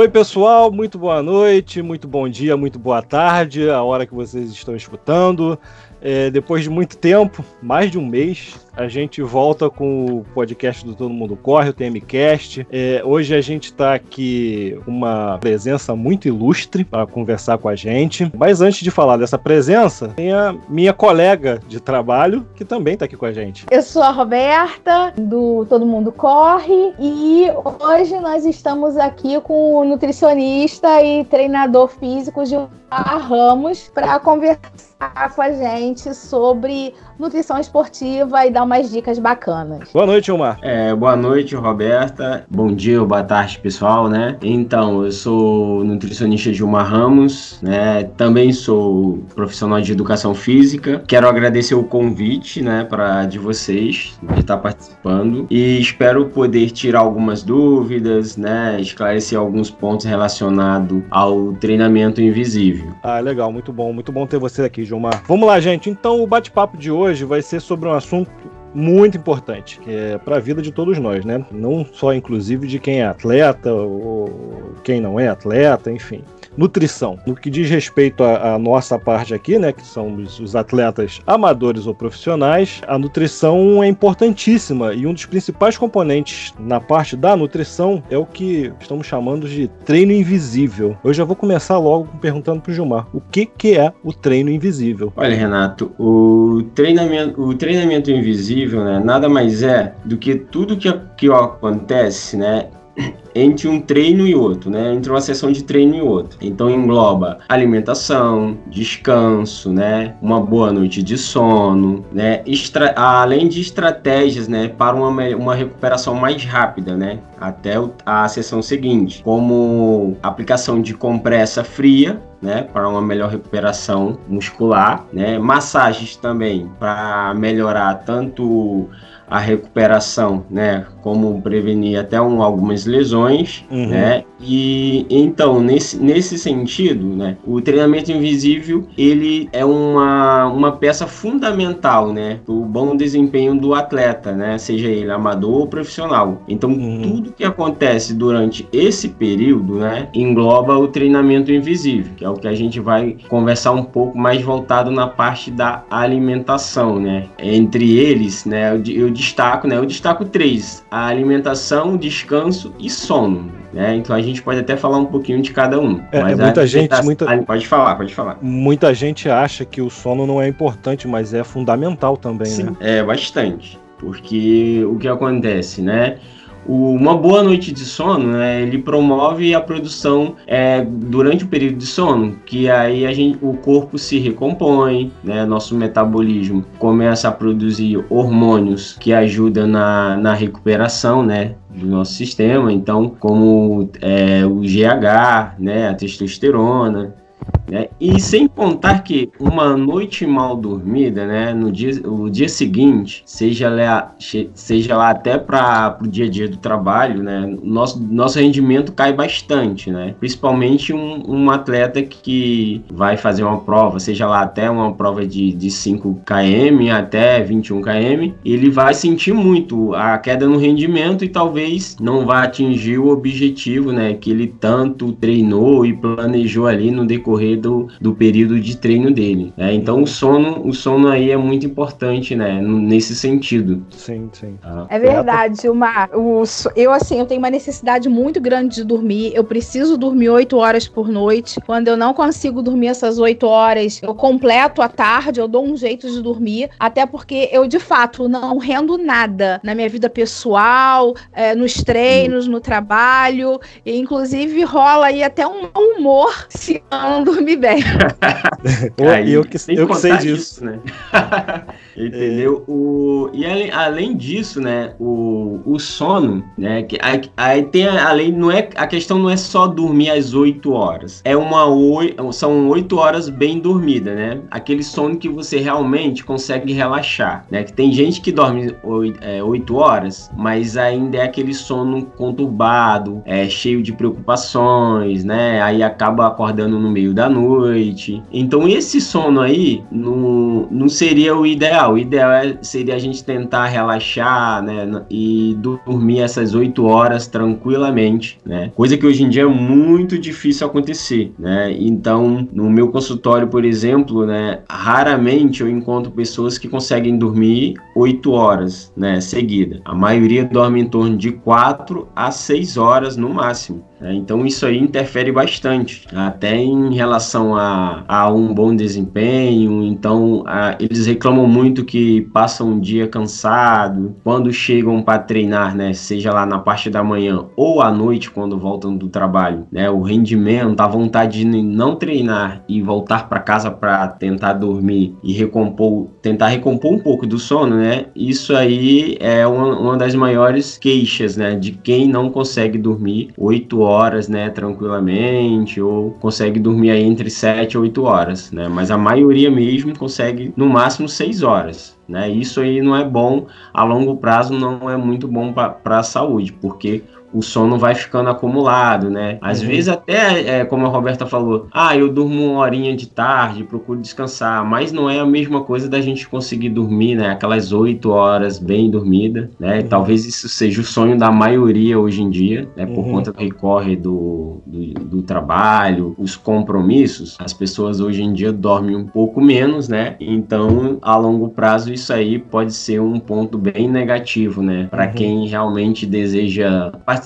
Oi, pessoal, muito boa noite, muito bom dia, muito boa tarde, a hora que vocês estão escutando. É, depois de muito tempo, mais de um mês, a gente volta com o podcast do Todo Mundo Corre, o TMCast. É, hoje a gente está aqui uma presença muito ilustre para conversar com a gente. Mas antes de falar dessa presença, tem a minha colega de trabalho que também está aqui com a gente. Eu sou a Roberta, do Todo Mundo Corre, e hoje nós estamos aqui com o nutricionista e treinador físico Gilmar Ramos para conversar com a gente sobre nutrição esportiva e dar umas dicas bacanas. Boa noite, Omar. É, boa noite, Roberta. Bom dia boa tarde, pessoal, né? Então, eu sou nutricionista Gilmar Ramos, né? Também sou profissional de educação física. Quero agradecer o convite, né, para de vocês de estar participando e espero poder tirar algumas dúvidas, né, esclarecer alguns pontos relacionados ao treinamento invisível. Ah, legal, muito bom, muito bom ter você aqui, Gilmar. Vamos lá, gente. Então, o bate-papo de hoje vai ser sobre um assunto muito importante, é para a vida de todos nós, né? Não só inclusive de quem é atleta ou quem não é atleta, enfim nutrição. No que diz respeito à, nossa parte aqui, né, que são os, os atletas amadores ou profissionais, a nutrição é importantíssima e um dos principais componentes na parte da nutrição é o que estamos chamando de treino invisível. Eu já vou começar logo perguntando para o Gilmar, o que, que é o treino invisível? Olha, Renato, o treinamento, o treinamento invisível, né, nada mais é do que tudo que, que acontece, né, entre um treino e outro, né? Entre uma sessão de treino e outra. Então engloba alimentação, descanso, né? Uma boa noite de sono, né? Extra além de estratégias, né? Para uma, uma recuperação mais rápida, né? Até a sessão seguinte, como aplicação de compressa fria, né, para uma melhor recuperação muscular, né, massagens também para melhorar tanto a recuperação, né, como prevenir até um, algumas lesões, uhum. né, e então nesse, nesse sentido, né, o treinamento invisível ele é uma, uma peça fundamental, né, para o bom desempenho do atleta, né, seja ele amador ou profissional. Então uhum. tudo que acontece durante esse período, né, engloba o treinamento invisível, que é o que a gente vai conversar um pouco mais voltado na parte da alimentação, né, entre eles, né, eu, eu destaco, né? Eu destaco três: a alimentação, descanso e sono. Né? Então a gente pode até falar um pouquinho de cada um. É, mas muita gente, muita... pode falar, pode falar. Muita gente acha que o sono não é importante, mas é fundamental também, Sim, né? É bastante, porque o que acontece, né? Uma boa noite de sono, né, ele promove a produção é, durante o período de sono, que aí a gente, o corpo se recompõe, né, nosso metabolismo começa a produzir hormônios que ajudam na, na recuperação, né, do nosso sistema, então como é, o GH, né, a testosterona, né? E sem contar que uma noite mal dormida, né, no dia, o dia seguinte, seja lá, seja lá até para o dia a dia do trabalho, né, nosso, nosso rendimento cai bastante, né? Principalmente um, um atleta que vai fazer uma prova, seja lá até uma prova de, de 5 km até 21 km, ele vai sentir muito a queda no rendimento e talvez não vá atingir o objetivo, né, que ele tanto treinou e planejou ali no decorrer do, do período de treino dele. Né? Então o sono, o sono aí é muito importante, né? Nesse sentido. Sim, sim. Ah. É verdade, uma, o, eu assim, eu tenho uma necessidade muito grande de dormir. Eu preciso dormir oito horas por noite. Quando eu não consigo dormir essas oito horas, eu completo a tarde, eu dou um jeito de dormir, até porque eu de fato não rendo nada na minha vida pessoal, é, nos treinos, no trabalho, e inclusive rola aí até um humor se eu não dormir dormir bem. Aí, eu que, eu que sei disso. né? Entendeu? É. O, e além, além disso, né, o, o sono, né, que, aí, tem além, não é, a questão não é só dormir às 8 horas. É uma são 8 horas bem dormida, né? Aquele sono que você realmente consegue relaxar, né? Que tem gente que dorme 8, é, 8 horas, mas ainda é aquele sono conturbado, é cheio de preocupações, né? Aí acaba acordando no meio da noite. Então esse sono aí não, não seria o ideal. O ideal é, seria a gente tentar relaxar, né? E dormir essas oito horas tranquilamente, né? Coisa que hoje em dia é muito difícil acontecer, né? Então, no meu consultório, por exemplo, né? Raramente eu encontro pessoas que conseguem dormir oito horas, né? Seguida. A maioria dorme em torno de quatro a seis horas no máximo. É, então isso aí interfere bastante, até em relação a, a um bom desempenho. Então a, eles reclamam muito que passam um dia cansado quando chegam para treinar, né? Seja lá na parte da manhã ou à noite quando voltam do trabalho, né? O rendimento, a vontade de não treinar e voltar para casa para tentar dormir e recompor, tentar recompor um pouco do sono, né? Isso aí é uma, uma das maiores queixas, né? De quem não consegue dormir oito horas horas, né, tranquilamente, ou consegue dormir aí entre 7 e 8 horas, né? Mas a maioria mesmo consegue no máximo 6 horas. Né? Isso aí não é bom, a longo prazo não é muito bom para a saúde, porque o sono vai ficando acumulado, né? Às uhum. vezes até, é, como a Roberta falou, ah, eu durmo uma horinha de tarde, procuro descansar, mas não é a mesma coisa da gente conseguir dormir, né? Aquelas oito horas bem dormida, né? Uhum. Talvez isso seja o sonho da maioria hoje em dia, né? Por uhum. conta do recorre do, do, do, trabalho, os compromissos, as pessoas hoje em dia dormem um pouco menos, né? Então, a longo prazo, isso aí pode ser um ponto bem negativo, né? Para uhum. quem realmente deseja participar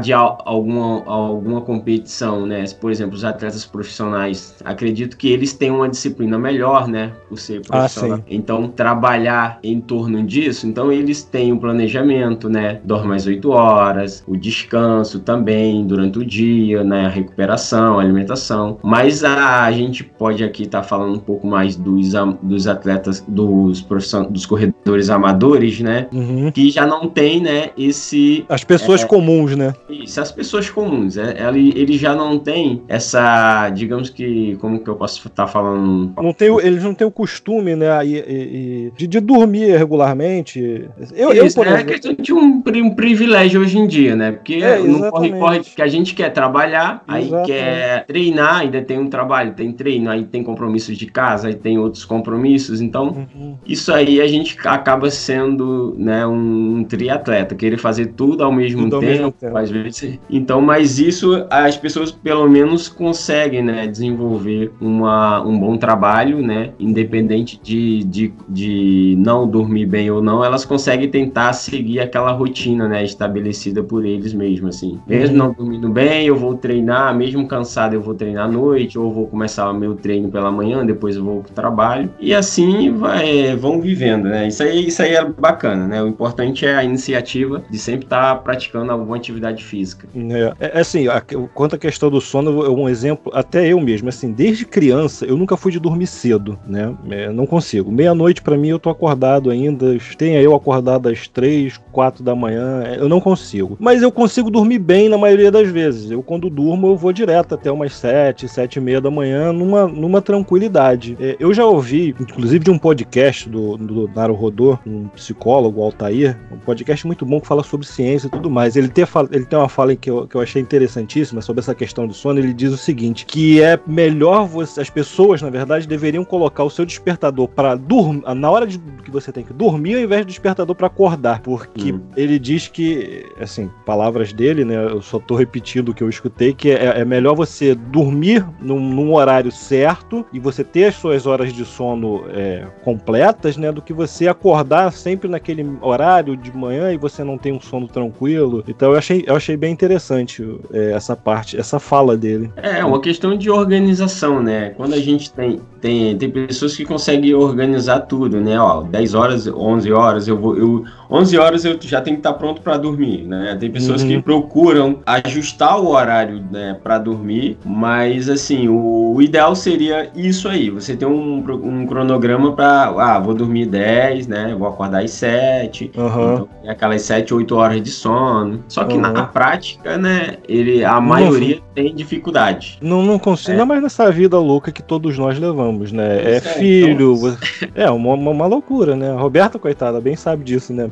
de alguma, alguma competição, né? Por exemplo, os atletas profissionais, acredito que eles têm uma disciplina melhor, né? Por ser ah, profissional. Ah, então, trabalhar em torno disso, então eles têm o um planejamento, né? Dorme mais 8 horas, o descanso também durante o dia, né? A recuperação, a alimentação. Mas a, a gente pode aqui estar tá falando um pouco mais dos, dos atletas, dos profissionais, dos corredores amadores, né? Uhum. Que já não tem, né? Esse. As pessoas é, comuns comuns, né? Isso, as pessoas comuns. É, ele, ele já não tem essa, digamos que, como que eu posso estar falando? Não tem, eles não têm o costume, né, e, e, de, de, dormir regularmente. Eu, Isso, eu, por né? exemplo... É questão de um, um, privilégio hoje em dia, né? Porque é, não corre, corre que a gente quer trabalhar, aí quer treinar, ainda tem um trabalho, tem treino, aí tem compromissos de casa, aí tem outros compromissos. Então, uhum. isso aí a gente acaba sendo, né, um triatleta, querer fazer tudo ao mesmo tudo tempo às vezes. Então, mas isso as pessoas pelo menos conseguem, né, desenvolver uma, um bom trabalho, né, independente de, de, de não dormir bem ou não, elas conseguem tentar seguir aquela rotina, né, estabelecida por eles mesmos, assim. Mesmo uhum. não dormindo bem, eu vou treinar, mesmo cansado, eu vou treinar à noite, ou vou começar o meu treino pela manhã, depois eu vou pro trabalho. E assim vai, vão vivendo, né? Isso aí, isso aí é bacana, né? O importante é a iniciativa de sempre estar tá praticando alguma atividade física. É, é, é assim, a, quanto à questão do sono, um exemplo, até eu mesmo, assim, desde criança, eu nunca fui de dormir cedo, né? É, não consigo. Meia-noite, para mim, eu tô acordado ainda, tenha eu acordado às três, quatro da manhã, é, eu não consigo. Mas eu consigo dormir bem na maioria das vezes. Eu, quando durmo, eu vou direto até umas sete, sete e meia da manhã, numa, numa tranquilidade. É, eu já ouvi, inclusive, de um podcast do, do Naro Rodô, um psicólogo, Altair, um podcast muito bom que fala sobre ciência e tudo mais. Ele ter ele tem uma fala que eu, que eu achei interessantíssima sobre essa questão do sono. Ele diz o seguinte: que é melhor você, as pessoas, na verdade, deveriam colocar o seu despertador para dormir, na hora de, que você tem que dormir, ao invés do despertador para acordar. Porque hum. ele diz que, assim, palavras dele, né? Eu só tô repetindo o que eu escutei, que é, é melhor você dormir num, num, horário certo e você ter as suas horas de sono é, completas, né? Do que você acordar sempre naquele horário de manhã e você não tem um sono tranquilo. Então eu achei, eu achei bem interessante é, essa parte, essa fala dele. É, uma questão de organização, né? Quando a gente tem, tem, tem pessoas que conseguem organizar tudo, né? Ó, 10 horas, 11 horas, eu vou. Eu, 11 horas eu já tenho que estar pronto para dormir, né? Tem pessoas uhum. que procuram ajustar o horário né, para dormir, mas assim, o, o, ideal seria isso aí. Você tem um, um cronograma para. Ah, vou dormir 10, né? Vou acordar às 7. Uhum. Então, aquelas 7, 8 horas de sono. Só que uhum. na prática, né, ele, a maioria não, tem dificuldade. Não, não consigo, é. não mais nessa vida louca que todos nós levamos, né? É, é filho, então... é uma, uma, loucura, né? A Roberta, coitada, bem sabe disso, né?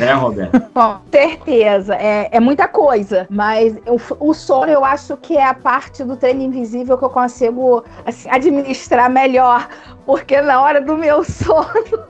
É, Roberto? Com certeza. É, é muita coisa. Mas eu, o sono eu acho que é a parte do treino invisível que eu consigo assim, administrar melhor. Porque na hora do meu sono,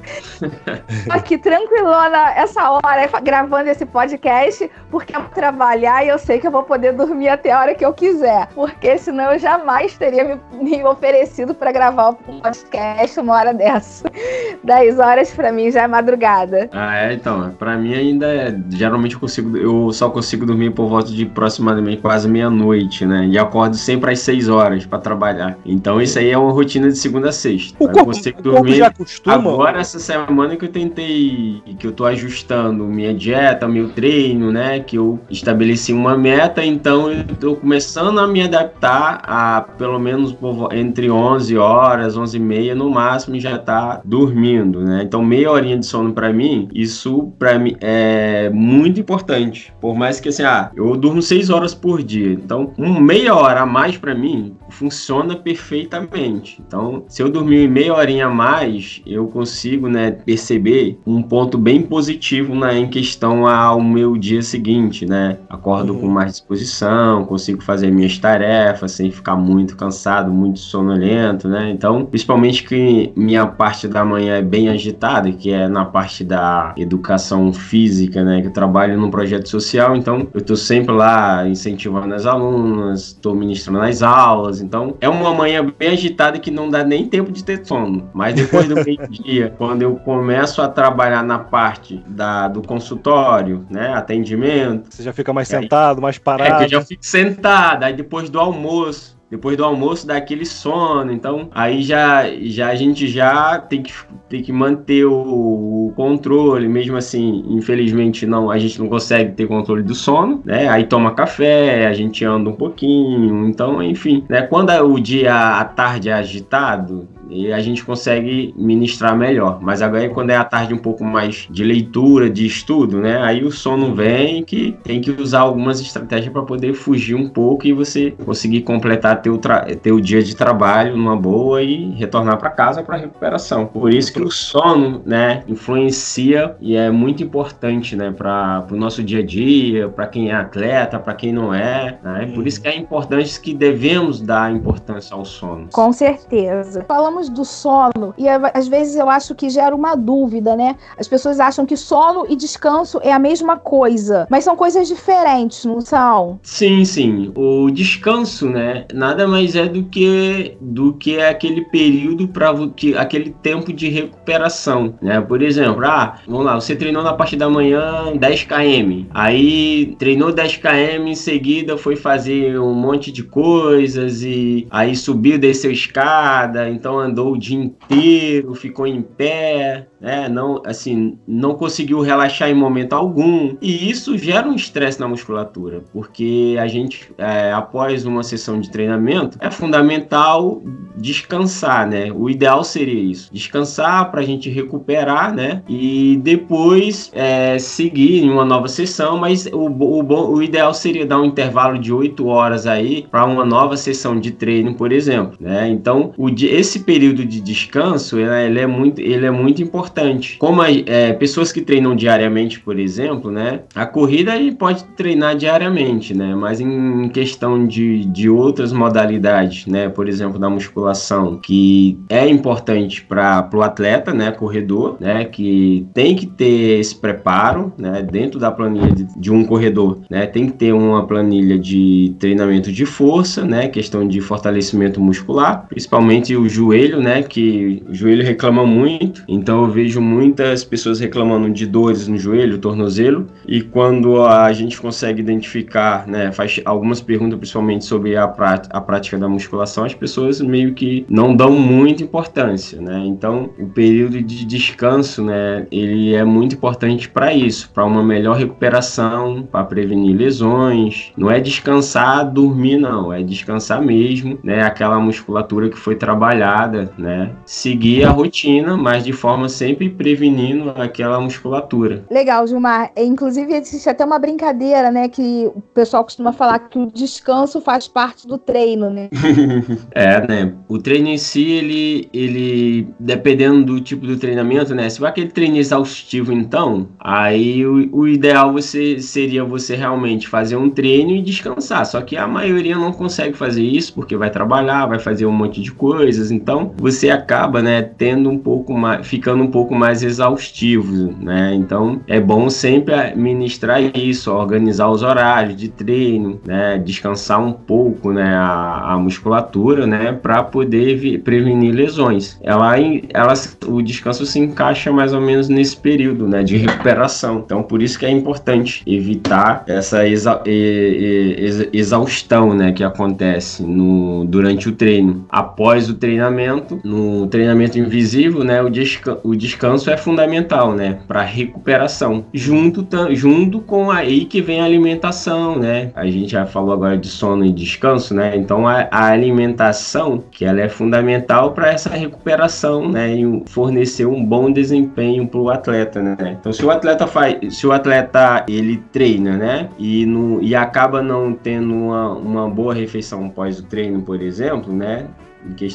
aqui tranquilona essa hora, gravando esse podcast, porque eu vou trabalhar e eu sei que eu vou poder dormir até a hora que eu quiser. Porque senão eu jamais teria me, me oferecido para gravar um podcast uma hora dessa. 10 horas para mim já é madrugada. Ah, é, então. Para mim ainda é. Geralmente eu consigo. Eu só consigo dormir por volta de aproximadamente quase meia-noite, né? E acordo sempre às 6 horas para trabalhar. Então isso aí é uma rotina de segunda a sexta. O corpo, consigo dormir. já acostuma. Agora, essa semana que eu tentei. Que eu tô ajustando minha dieta, meu treino, né? Que eu estabeleci uma meta, então eu tô começando a me adaptar a pelo menos entre 11 horas, 11 e meia no máximo já tá dormindo, né? Então meia horinha de sono para mim, isso para mim é muito importante. Por mais que assim, ah, eu durmo 6 horas por dia. Então, um meia hora a mais para mim funciona perfeitamente. Então, se eu dormir meia horinha a mais, eu consigo, né, perceber um ponto bem positivo né, em questão ao meu dia seguinte, né? Acordo uhum. com mais disposição, consigo fazer minhas tarefas sem ficar muito cansado, muito sonolento, né? Então, principalmente que minha parte da manhã é bem agitada, que é na parte da educação física, né? Que eu trabalho num projeto social, então eu tô sempre lá incentivando as alunas, estou ministrando as aulas, então é uma manhã bem agitada que não dá nem tempo de ter sono. Mas depois do meio-dia, quando eu começo a trabalhar na parte da, do consultório, né? Atendimento. Você já fica mais sentado, mais parado. É que eu já fico sentado, aí depois do almoço depois do almoço dá aquele sono, então aí já, já a gente já tem que, tem que manter o, o, controle, mesmo assim, infelizmente não, a gente não consegue ter controle do sono, né? Aí toma café, a gente anda um pouquinho, então enfim, né? Quando é o dia à tarde é agitado, e a gente consegue ministrar melhor. Mas agora quando é a tarde um pouco mais de leitura, de estudo, né? Aí o sono vem que tem que usar algumas estratégias para poder fugir um pouco e você conseguir completar teu, teu dia de trabalho numa boa e retornar para casa para recuperação. Por isso que o sono, né, influencia e é muito importante, né, para o nosso dia a dia, para quem é atleta, para quem não é, né? Por isso que é importante que devemos dar importância ao sono. Com certeza. Falamos falamos do sono e às vezes eu acho que gera uma dúvida, né? As pessoas acham que sono e descanso é a mesma coisa, mas são coisas diferentes, não são? Sim, sim. O descanso, né, nada mais é do que do que aquele período para que aquele tempo de recuperação, né? Por exemplo, ah, vamos lá, você treinou na parte da manhã 10 km, aí treinou 10 km em seguida foi fazer um monte de coisas e aí subiu, desceu escada, então andou o dia inteiro, ficou em pé, né? Não, assim, não conseguiu relaxar em momento algum. E isso gera um estresse na musculatura, porque a gente, é, após uma sessão de treinamento, é fundamental descansar, né? O ideal seria isso, descansar para a gente recuperar, né? E depois é, seguir em uma nova sessão, mas o, o, o ideal seria dar um intervalo de 8 horas aí para uma nova sessão de treino, por exemplo, né? Então, o, esse período de descanso, ele, ele é muito, ele é muito importante. Como é, pessoas que treinam diariamente, por exemplo, né? A corrida aí pode treinar diariamente, né? Mas em questão de, de outras modalidades, né? Por exemplo, da musculação, que é importante para o atleta, né? Corredor, né? Que tem que ter esse preparo, né? Dentro da planilha de, de um corredor, né? Tem que ter uma planilha de treinamento de força, né? Questão de fortalecimento muscular, principalmente o joelho, né? Que o joelho reclama muito, então eu vejo vejo muitas pessoas reclamando de dores no joelho, tornozelo, e quando a gente consegue identificar, né, faz algumas perguntas principalmente sobre a, a prática da musculação, as pessoas meio que não dão muita importância, né? Então, o período de descanso, né, ele é muito importante para isso, para uma melhor recuperação, para prevenir lesões. Não é descansar, dormir não, é descansar mesmo, né, aquela musculatura que foi trabalhada né? Seguir a rotina, mas de forma sempre prevenindo aquela musculatura. Legal, Gilmar. É, inclusive, existe até uma brincadeira, né? Que o pessoal costuma falar que o descanso faz parte do treino, né? é, né? O treino em si, ele, ele, dependendo do tipo do treinamento, né? Se for aquele treino exaustivo, então, aí o, o ideal você, seria você realmente fazer um treino e descansar. Só que a maioria não consegue fazer isso porque vai trabalhar, vai fazer um monte de coisas. Então, você acaba, né, tendo um pouco mais, ficando um pouco mais exaustivo, né? Então, é bom sempre ministrar isso, organizar os horários de treino, né? Descansar um pouco, né? A, a musculatura, né? Para poder prevenir lesões. Ela, ela, o descanso se encaixa mais ou menos nesse período, né? De recuperação. Então, por isso que é importante evitar essa exa exaustão, né? Que acontece no, durante o treino. Após o treinamento, no treinamento invisível, né? O, desca o descanso é fundamental, né? Para recuperação. Junto, junto com aí que vem a alimentação, né? A gente já falou agora de sono e descanso, né? Então a, a alimentação, que ela é fundamental para essa recuperação, né? E fornecer um bom desempenho para o atleta, né? Então se o atleta faz, se o atleta ele treina, né? E, no, e acaba não tendo uma, uma boa refeição pós o treino, por exemplo, né?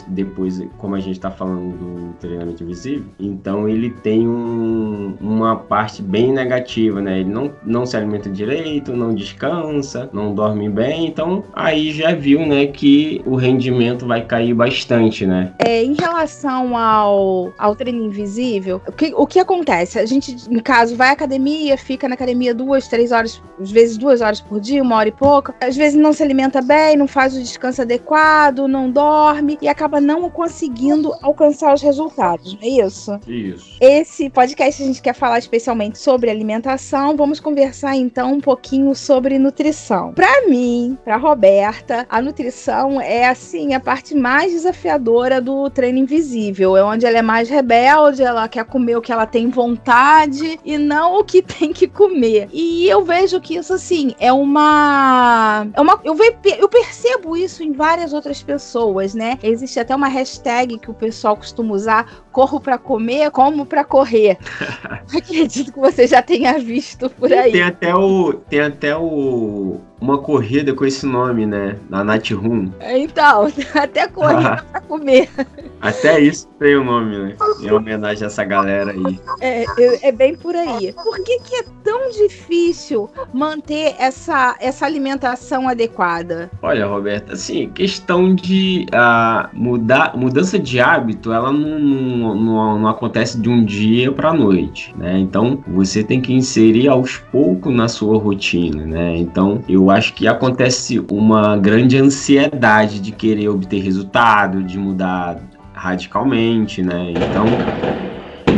Depois, como a gente está falando do treinamento invisível, então ele tem um, uma parte bem negativa, né? Ele não, não se alimenta direito, não descansa, não dorme bem, então aí já viu, né, que o rendimento vai cair bastante, né? É, em relação ao, ao treino invisível, o que, o que acontece? A gente, no caso, vai à academia, fica na academia duas, três horas, às vezes duas horas por dia, uma hora e pouco, às vezes não se alimenta bem, não faz o descanso adequado, não dorme, e acaba não conseguindo alcançar os resultados, não é isso? Isso. Esse podcast a gente quer falar especialmente sobre alimentação. Vamos conversar então um pouquinho sobre nutrição. Para mim, para Roberta, a nutrição é assim a parte mais desafiadora do treino invisível. É onde ela é mais rebelde, ela quer comer o que ela tem vontade e não o que tem que comer. E eu vejo que isso assim é uma é uma eu, ve, eu percebo isso em várias outras pessoas, né? Existe até uma hashtag que o pessoal costuma usar: corro para comer, como para correr. Acredito que você já tenha visto por aí. Tem até o, tem até o, uma corrida com esse nome, né? Na Night Room. Então, até corrida pra comer. Até isso tem o um nome, né? Em homenagem a essa galera aí. É, é bem por aí. Por que, que é tão difícil manter essa, essa alimentação adequada? Olha, Roberta, assim, questão de uh, mudar, mudança de hábito, ela não, não, não, não acontece de um dia para noite, né? Então, você tem que inserir aos poucos na sua rotina, né? Então, eu eu acho que acontece uma grande ansiedade de querer obter resultado, de mudar radicalmente, né? Então,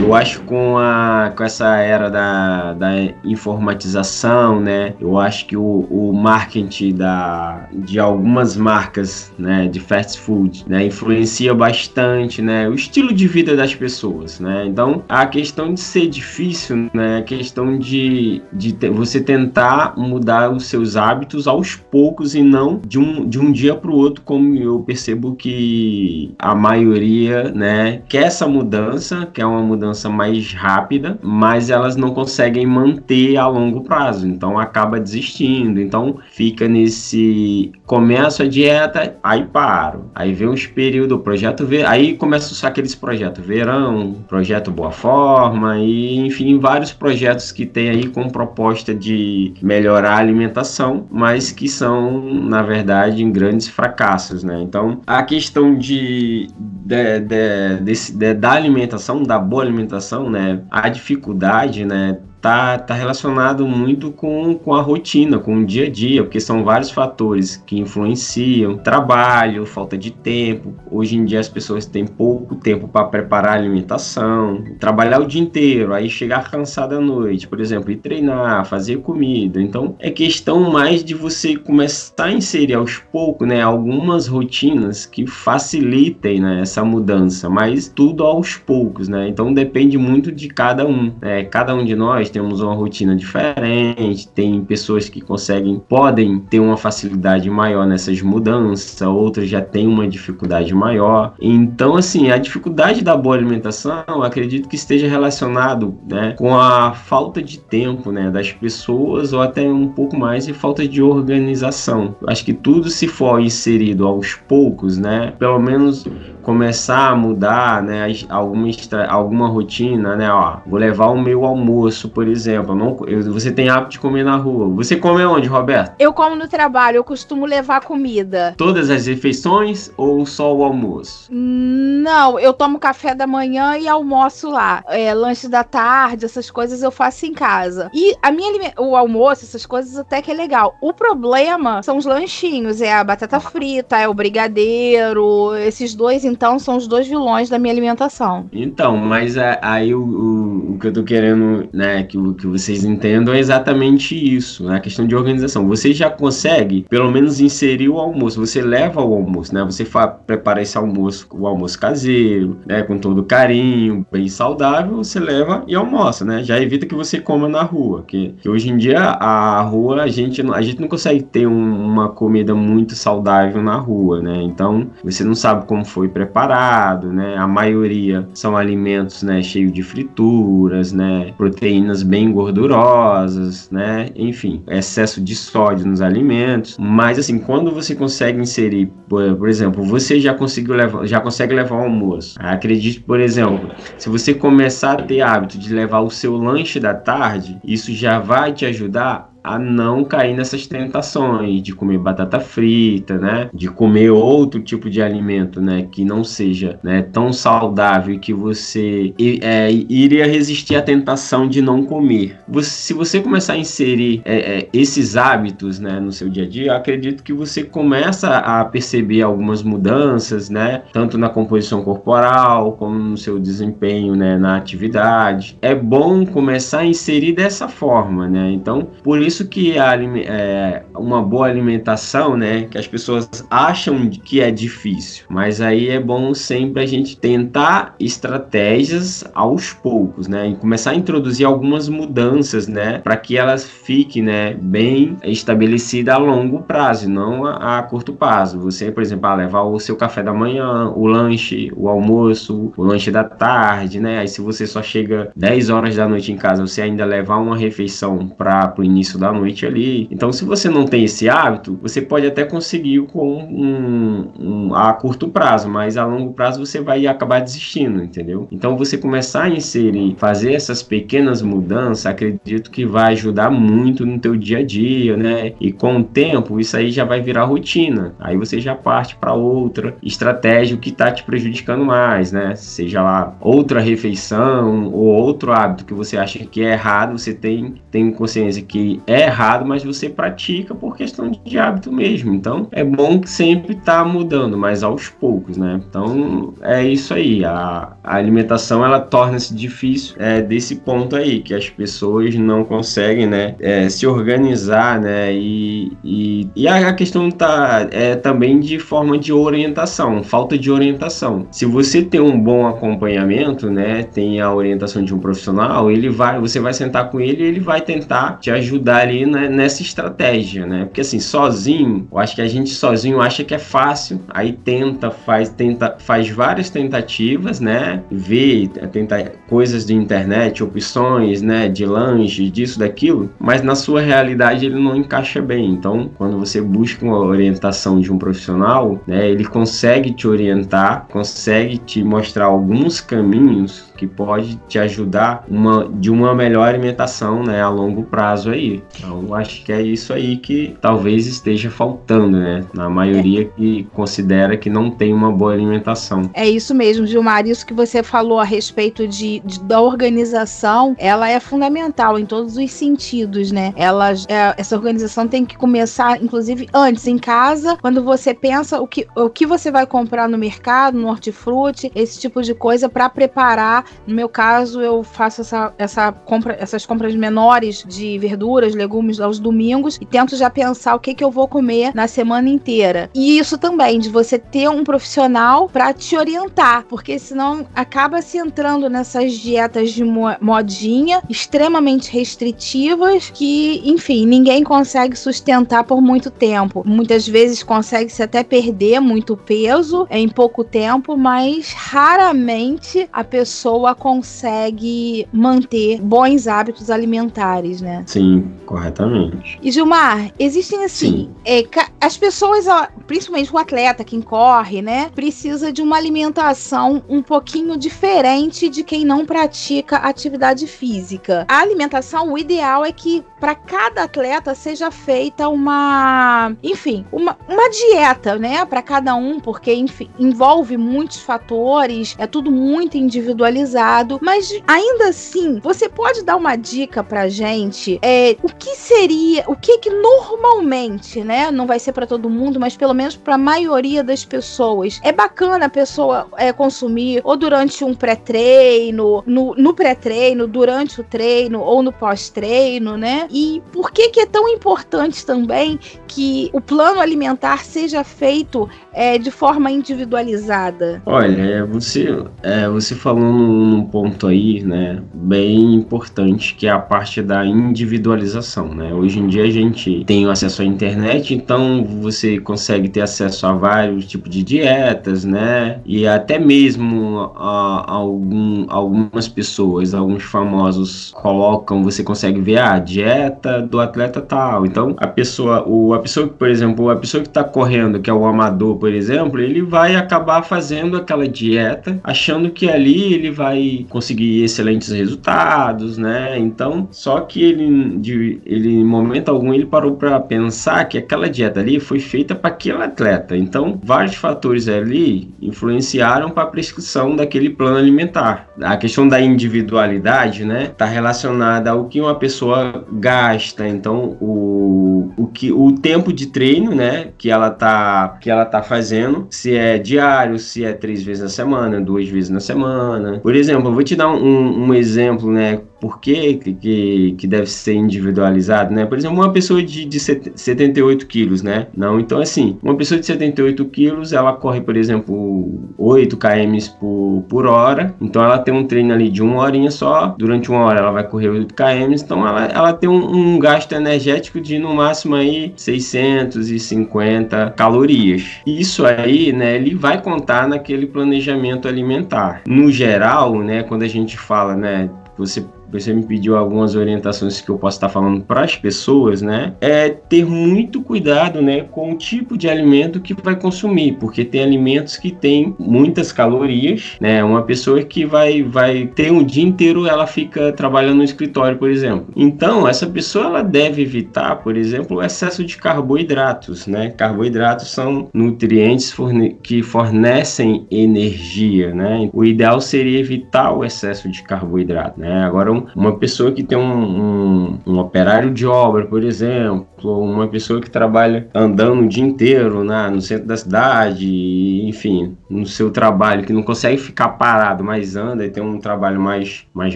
eu acho com a com essa era da, da informatização, né? Eu acho que o, o marketing da, de algumas marcas, né, de fast food, né, influencia bastante, né, o estilo de vida das pessoas, né? Então, a questão de ser difícil, né, a questão de, de te, você tentar mudar os seus hábitos aos poucos e não de um, de um dia para o outro, como eu percebo que a maioria, né, quer essa mudança, quer uma mudança mudança mais rápida, mas elas não conseguem manter a longo prazo, então acaba desistindo. Então fica nesse começo a dieta, aí paro. Aí vem uns períodos, projeto ver, aí começa aqueles projetos verão, projeto boa forma e enfim, vários projetos que tem aí com proposta de melhorar a alimentação, mas que são na verdade grandes fracassos, né? Então a questão de, de, de, de da alimentação, da boa alimentação alimentação, né, a dificuldade, né, tá, tá relacionado muito com, com a rotina, com o dia a dia, porque são vários fatores que influenciam. Trabalho, falta de tempo. Hoje em dia as pessoas têm pouco tempo para preparar a alimentação, trabalhar o dia inteiro, aí chegar cansado à noite, por exemplo, ir treinar, fazer comida. Então é questão mais de você começar a inserir aos poucos, né, algumas rotinas que facilitem né, essa mudança, mas tudo aos poucos, né? Então depende muito de cada um. Né? Cada um de nós temos uma rotina diferente, tem pessoas que conseguem, podem ter uma facilidade maior nessas mudanças, outras já têm uma dificuldade maior. Então, assim, a dificuldade da boa alimentação, acredito que esteja relacionado, né, com a falta de tempo, né, das pessoas ou até um pouco mais de falta de organização. Acho que tudo se for inserido aos poucos, né, pelo menos começar a mudar, né, alguma, alguma rotina, né, ó, vou levar o meu almoço, por exemplo, não, eu, você tem hábito de comer na rua. Você come onde, Roberto? Eu como no trabalho, eu costumo levar comida. Todas as refeições ou só o almoço? Não, eu tomo café da manhã e almoço lá. É, lanche da tarde, essas coisas eu faço em casa. E a minha o almoço, essas coisas até que é legal. O problema são os lanchinhos, é a batata frita, é o brigadeiro, esses dois então são os dois vilões da minha alimentação. Então, mas aí o, o, o que eu tô querendo, né, que, que vocês entendam é exatamente isso, né, a questão de organização. Você já consegue, pelo menos, inserir o almoço. Você leva o almoço, né? Você fa, prepara esse almoço, o almoço caseiro, né, com todo carinho, bem saudável, você leva e almoça, né? Já evita que você coma na rua, que, que hoje em dia a rua a gente a gente não consegue ter um, uma comida muito saudável na rua, né? Então, você não sabe como foi preparado né? A maioria são alimentos, né, cheios de frituras, né? Proteínas bem gordurosas, né? Enfim, excesso de sódio nos alimentos. Mas assim, quando você consegue inserir, por, por exemplo, você já conseguiu levar, já consegue levar o almoço. Acredite, por exemplo, se você começar a ter hábito de levar o seu lanche da tarde, isso já vai te ajudar a não cair nessas tentações de comer batata frita, né? De comer outro tipo de alimento, né? Que não seja né, tão saudável que você é, iria resistir à tentação de não comer. Você, se você começar a inserir é, é, esses hábitos, né, no seu dia a dia, acredito que você começa a perceber algumas mudanças, né? Tanto na composição corporal como no seu desempenho, né? Na atividade. É bom começar a inserir dessa forma, né? Então, por isso isso que a, é, uma boa alimentação, né, que as pessoas acham que é difícil, mas aí é bom sempre a gente tentar estratégias aos poucos, né, e começar a introduzir algumas mudanças, né, para que elas fiquem, né, bem estabelecidas a longo prazo, não a, a curto prazo. Você, por exemplo, ah, levar o seu café da manhã, o lanche, o almoço, o lanche da tarde, né, aí se você só chega 10 horas da noite em casa, você ainda levar uma refeição para o início da noite ali. Então, se você não tem esse hábito, você pode até conseguir com um, um, a curto prazo, mas a longo prazo você vai acabar desistindo, entendeu? Então, você começar a inserir, fazer essas pequenas mudanças, acredito que vai ajudar muito no teu dia a dia, né? E com o tempo, isso aí já vai virar rotina. Aí você já parte para outra estratégia que está te prejudicando mais, né? Seja lá outra refeição ou outro hábito que você acha que é errado, você tem, tem consciência que é errado, mas você pratica por questão de hábito mesmo. Então é bom que sempre tá mudando, mas aos poucos, né? Então é isso aí. A, a alimentação ela torna-se difícil é, desse ponto aí, que as pessoas não conseguem, né? É, se organizar, né? E, e, e a questão tá é, também de forma de orientação, falta de orientação. Se você tem um bom acompanhamento, né? Tem a orientação de um profissional, ele vai, você vai sentar com ele ele vai tentar te ajudar ali né, nessa estratégia, né? Porque assim, sozinho, eu acho que a gente sozinho acha que é fácil, aí tenta, faz, tenta, faz várias tentativas, né? Vê, tenta coisas de internet, opções, né? De lanche, disso, daquilo, mas na sua realidade ele não encaixa bem. Então, quando você busca uma orientação de um profissional, né? Ele consegue te orientar, consegue te mostrar alguns caminhos que pode te ajudar uma, de uma melhor alimentação né, a longo prazo aí. Então, acho que é isso aí que talvez esteja faltando, né? Na maioria é. que considera que não tem uma boa alimentação. É isso mesmo, Gilmar. Isso que você falou a respeito de, de da organização, ela é fundamental em todos os sentidos, né? Ela, é, essa organização tem que começar, inclusive, antes, em casa, quando você pensa o que, o que você vai comprar no mercado, no hortifruti, esse tipo de coisa, para preparar no meu caso, eu faço essa, essa compra, essas compras menores de verduras, legumes aos domingos e tento já pensar o que, que eu vou comer na semana inteira. E isso também, de você ter um profissional para te orientar, porque senão acaba se entrando nessas dietas de modinha extremamente restritivas que, enfim, ninguém consegue sustentar por muito tempo. Muitas vezes consegue-se até perder muito peso em pouco tempo, mas raramente a pessoa consegue manter bons hábitos alimentares, né? Sim, corretamente. E Gilmar, existem assim, é, as pessoas, principalmente o atleta, quem corre, né, precisa de uma alimentação um pouquinho diferente de quem não pratica atividade física. A alimentação, o ideal é que para cada atleta seja feita uma, enfim, uma, uma dieta, né, para cada um, porque enfim, envolve muitos fatores, é tudo muito individualizado, mas ainda assim, você pode dar uma dica pra gente, é, o que seria, o que que normalmente, né, não vai ser para todo mundo, mas pelo menos para a maioria das pessoas, é bacana a pessoa é, consumir ou durante um pré-treino, no, no pré-treino, durante o treino ou no pós-treino, né? E por que que é tão importante também que o plano alimentar seja feito é, de forma individualizada? Olha, é, você, é, você falou num ponto aí, né, bem importante, que é a parte da individualização, né? Hoje em dia a gente tem acesso à internet, então você consegue ter acesso a vários tipos de dietas, né? E até mesmo a, a algum, algumas pessoas, alguns famosos colocam, você consegue ver a dieta do atleta tal. Então, a pessoa, o, a pessoa que, por exemplo, a pessoa que está correndo, que é o amador, por exemplo, ele vai acabar fazendo aquela dieta, achando que ali ele vai conseguir excelentes resultados, né? Então, só que ele, de, ele em momento algum, ele parou para pensar que aquela dieta ali foi feita para aquele atleta. Então, vários fatores ali influenciaram para a prescrição daquele plano alimentar. A questão da individualidade, né, está relacionada ao que uma pessoa gasta. Então, o, o que o tempo de treino, né, que ela tá que ela tá fazendo, se é diário, se é três vezes na semana, duas vezes na semana. Por exemplo, eu vou te dar um, um exemplo, né, por que, que, que deve ser individualizado, né? Por exemplo, uma pessoa de, de 78 quilos, né? Não, então assim, uma pessoa de 78 quilos, ela corre, por exemplo, 8 km por, por hora, então ela tem um treino ali de uma horinha só, durante uma hora ela vai correr 8 km, então ela, ela tem um, um gasto energético de no máximo aí 650 calorias. Isso aí, né, ele vai contar naquele planejamento alimentar. No geral, né, quando a gente fala, né, você você me pediu algumas orientações que eu posso estar falando para as pessoas, né? É ter muito cuidado, né, com o tipo de alimento que vai consumir, porque tem alimentos que têm muitas calorias, né? Uma pessoa que vai vai ter um dia inteiro ela fica trabalhando no escritório, por exemplo. Então, essa pessoa ela deve evitar, por exemplo, o excesso de carboidratos, né? Carboidratos são nutrientes forne que fornecem energia, né? O ideal seria evitar o excesso de carboidrato, né? Agora uma pessoa que tem um, um, um, operário de obra, por exemplo, uma pessoa que trabalha andando o dia inteiro na, no centro da cidade, enfim, no seu trabalho, que não consegue ficar parado, mas anda e tem um trabalho mais, mais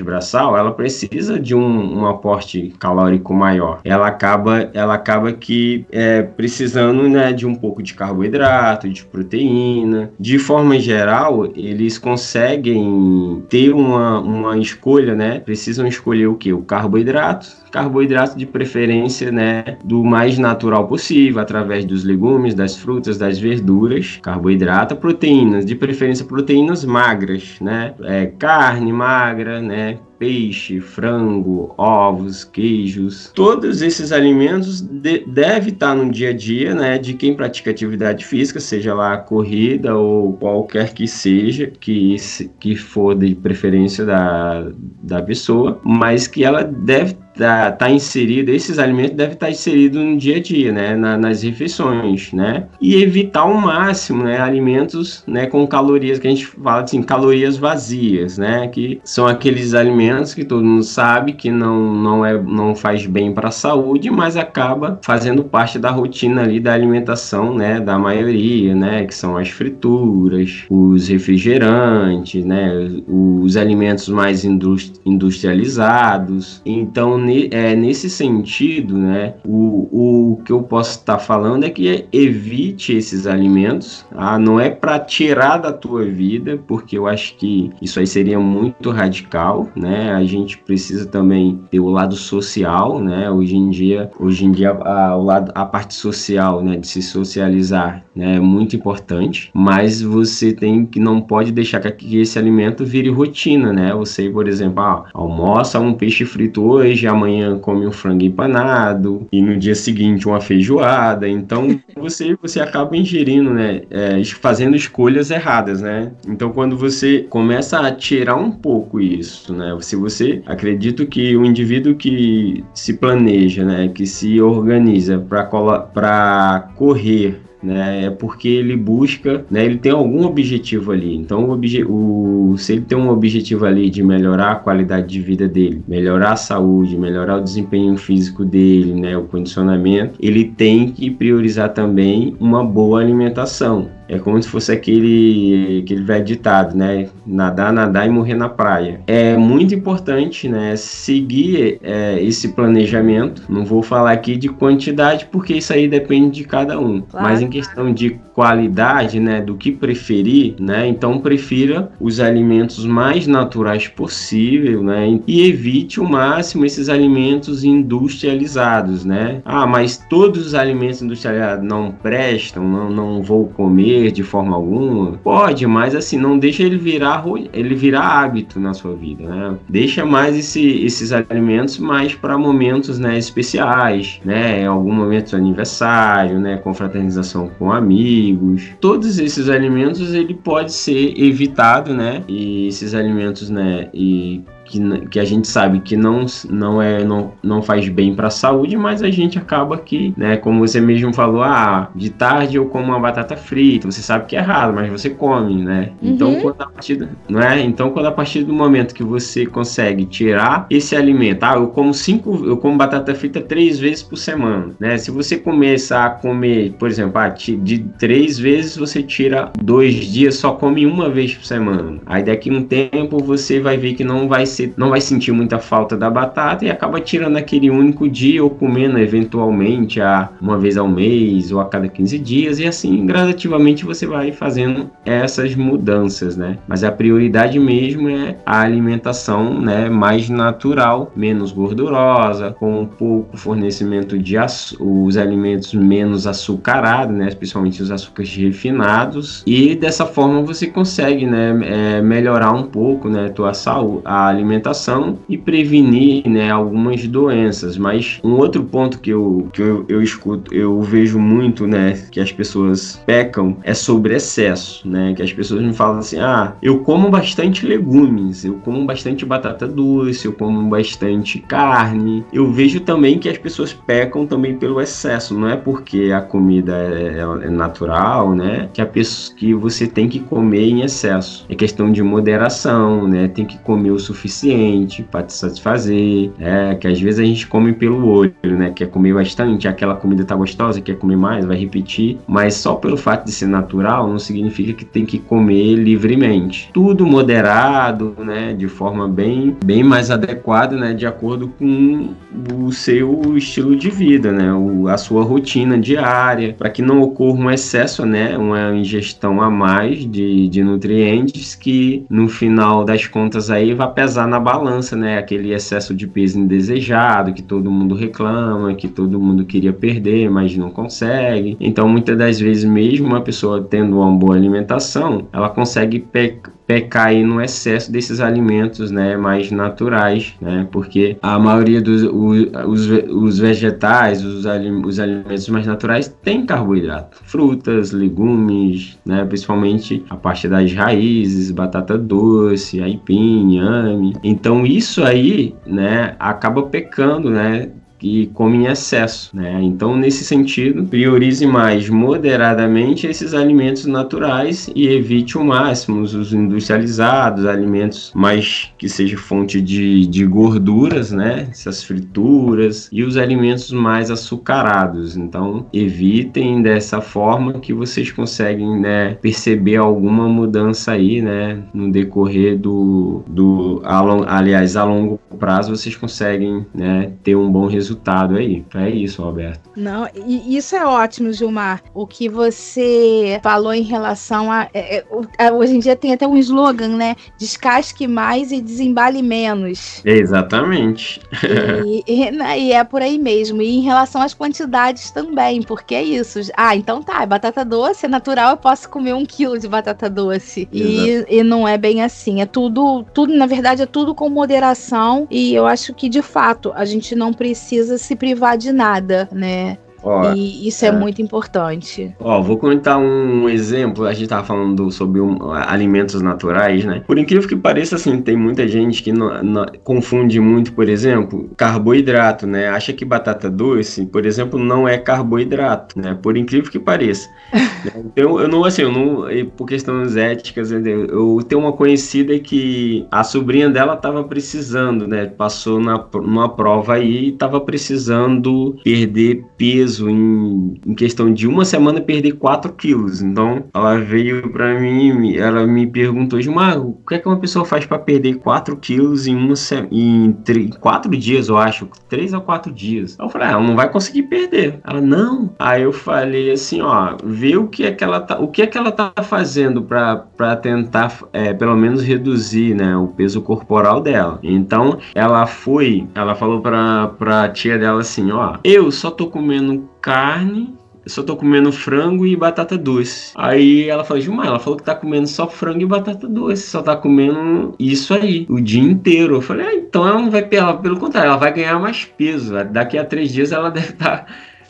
braçal, ela precisa de um, um aporte calórico maior. Ela acaba, ela acaba que é, precisando né, de um pouco de carboidrato, de proteína. De forma geral, eles conseguem ter uma, uma escolha, né? Precisa precisam escolher o que? O carboidrato, carboidrato de preferência, né, do mais natural possível, através dos legumes, das frutas, das verduras, carboidrato, proteínas, de preferência proteínas magras, né, é, carne magra, né, peixe, frango, ovos, queijos. Todos esses alimentos de, devem estar no dia a dia, né, de quem pratica atividade física, seja lá corrida ou qualquer que seja, que, que for de preferência da, da pessoa, mas que ela deve tá, tá inserido, esses alimentos devem estar tá inseridos no dia a dia, né, na, nas refeições, né, e evitar ao máximo, né, alimentos, né, com calorias que a gente fala assim, calorias vazias, né, que são aqueles alimentos que todo mundo sabe que não não é não faz bem para a saúde, mas acaba fazendo parte da rotina ali da alimentação, né, da maioria, né, que são as frituras, os refrigerantes, né, os alimentos mais industrializados. Então ne, é, nesse sentido, né, o, o que eu posso estar tá falando é que evite esses alimentos, ah, não é para tirar da tua vida, porque eu acho que isso aí seria muito radical, né? A gente precisa também ter o lado social, né? Hoje em dia, hoje em dia a, o lado, a parte social, né, de se socializar, né, é muito importante, mas você tem que não pode deixar que esse alimento vire rotina, né? Você, por exemplo, ah, almoça um peixe frito hoje, amanhã come um frango empanado e no dia seguinte uma feijoada. Então você você acaba ingerindo, né? É, fazendo escolhas erradas, né? Então quando você começa a tirar um pouco isso, né? Se você acredito que o indivíduo que se planeja, né, que se organiza para correr né? É porque ele busca, né? Ele tem algum objetivo ali. Então, o, obje o, se ele tem um objetivo ali de melhorar a qualidade de vida dele, melhorar a saúde, melhorar o desempenho físico dele, né? O condicionamento, ele tem que priorizar também uma boa alimentação. É como se fosse aquele, aquele velho ditado, né? Nadar, nadar e morrer na praia. É muito importante, né? Seguir é, esse planejamento. Não vou falar aqui de quantidade, porque isso aí depende de cada um. Claro. Mas em questão de qualidade, né? Do que preferir, né? Então prefira os alimentos mais naturais possível, né? E evite o máximo esses alimentos industrializados, né? Ah, mas todos os alimentos industrializados não prestam, não, não vou comer de forma alguma? Pode, mas assim, não deixa ele virar ele virar hábito na sua vida, né? Deixa mais esse, esses alimentos mais para momentos, né, especiais, né? Algum momento de aniversário, né, confraternização com amigos. Todos esses alimentos ele pode ser evitado, né? E esses alimentos, né, e que, que a gente sabe que não, não, é, não, não faz bem para a saúde, mas a gente acaba que, né, como você mesmo falou, ah, de tarde eu como uma batata frita, você sabe que é errado, mas você come, né? Então, uhum. quando a partir, não é? Então, quando a partir do momento que você consegue tirar esse alimento, ah, eu como cinco, eu como batata frita três vezes por semana, né? Se você começar a comer, por exemplo, ah, de três vezes você tira dois dias, só come uma vez por semana. Aí daqui um tempo você vai ver que não vai ser você não vai sentir muita falta da batata e acaba tirando aquele único dia ou comendo eventualmente a uma vez ao mês ou a cada 15 dias. E assim gradativamente você vai fazendo essas mudanças, né? Mas a prioridade mesmo é a alimentação, né, mais natural, menos gordurosa, com um pouco fornecimento de os alimentos menos açucarados, né, principalmente os açúcares refinados. E dessa forma você consegue, né, é, melhorar um pouco, né, tua saúde, a alimentação e prevenir né, algumas doenças. Mas um outro ponto que eu, que eu, eu escuto, eu vejo muito, né, que as pessoas pecam é sobre excesso, né? Que as pessoas me falam assim: ah, eu como bastante legumes, eu como bastante batata doce, eu como bastante carne. Eu vejo também que as pessoas pecam também pelo excesso, não é porque a comida é, é, é natural, né? Que a pessoa que você tem que comer em excesso. É questão de moderação, né? Tem que comer o suficiente suficiente para te satisfazer, é, que às vezes a gente come pelo olho, né? Quer comer bastante, aquela comida tá gostosa, quer comer mais, vai repetir, mas só pelo fato de ser natural não significa que tem que comer livremente. Tudo moderado, né? De forma bem, bem mais adequada, né? De acordo com o seu estilo de vida, né? O, a sua rotina diária, para que não ocorra um excesso, né? Uma ingestão a mais de, de nutrientes que no final das contas aí vai pesar na balança, né? Aquele excesso de peso indesejado que todo mundo reclama, que todo mundo queria perder, mas não consegue. Então, muitas das vezes, mesmo uma pessoa tendo uma boa alimentação, ela consegue pe pecar aí no excesso desses alimentos, né, mais naturais, né, porque a maioria dos os, os vegetais, os, os alimentos mais naturais tem carboidrato, frutas, legumes, né, principalmente a parte das raízes, batata doce, aipim, inhame. Então isso aí, né, acaba pecando, né, que come em excesso, né? Então, nesse sentido, priorize mais moderadamente esses alimentos naturais e evite o máximo os industrializados, alimentos mais que seja fonte de, de gorduras, né? Essas frituras e os alimentos mais açucarados. Então, evitem dessa forma que vocês conseguem, né, perceber alguma mudança aí, né, no decorrer do, do aliás, a longo prazo vocês conseguem, né, ter um bom resultado aí. É isso, Roberto. Não, e isso é ótimo, Gilmar. O que você falou em relação a, é, é, hoje em dia tem até um slogan, né, descasque mais e desembale menos. Exatamente. E, e, né, e é por aí mesmo. E em relação às quantidades também, porque é isso. Ah, então tá, batata doce é natural, eu posso comer um quilo de batata doce. E, e não é bem assim. É tudo, tudo, na verdade, é tudo com moderação. E eu acho que, de fato, a gente não precisa se privar de nada, né? Ó, e isso é, é, muito importante. Ó, vou contar um exemplo. A gente tava falando sobre um, alimentos naturais, né? Por incrível que pareça, assim, tem muita gente que não, não, confunde muito, por exemplo, carboidrato, né? Acha que batata doce, por exemplo, não é carboidrato, né? Por incrível que pareça. então, eu não, assim, eu não, por questões éticas, eu tenho uma conhecida que a sobrinha dela tava precisando, né? Passou na, numa prova aí e tava precisando perder peso peso em, em questão de uma semana perder 4 quilos. Então ela veio para mim, ela me perguntou, Gilmar, o que é que uma pessoa faz para perder 4 quilos em uma em 4 dias, eu acho, 3 a 4 dias. eu falei, ah, ela não vai conseguir perder. Ela, não. Aí eu falei assim, ó, vê o que é que ela tá, o que é que ela tá fazendo para tentar, é, pelo menos reduzir, né, o peso corporal dela. Então ela foi, ela falou pra, pra tia dela assim, ó, eu só tô comendo carne, eu só tô comendo frango e batata doce. Aí ela falou, Gilmar, ela falou que tá comendo só frango e batata doce, só tá comendo isso aí, o dia inteiro. Eu falei, ah, então ela não vai, ela, pelo contrário, ela vai ganhar mais peso. Daqui a três dias ela deve estar. Tá,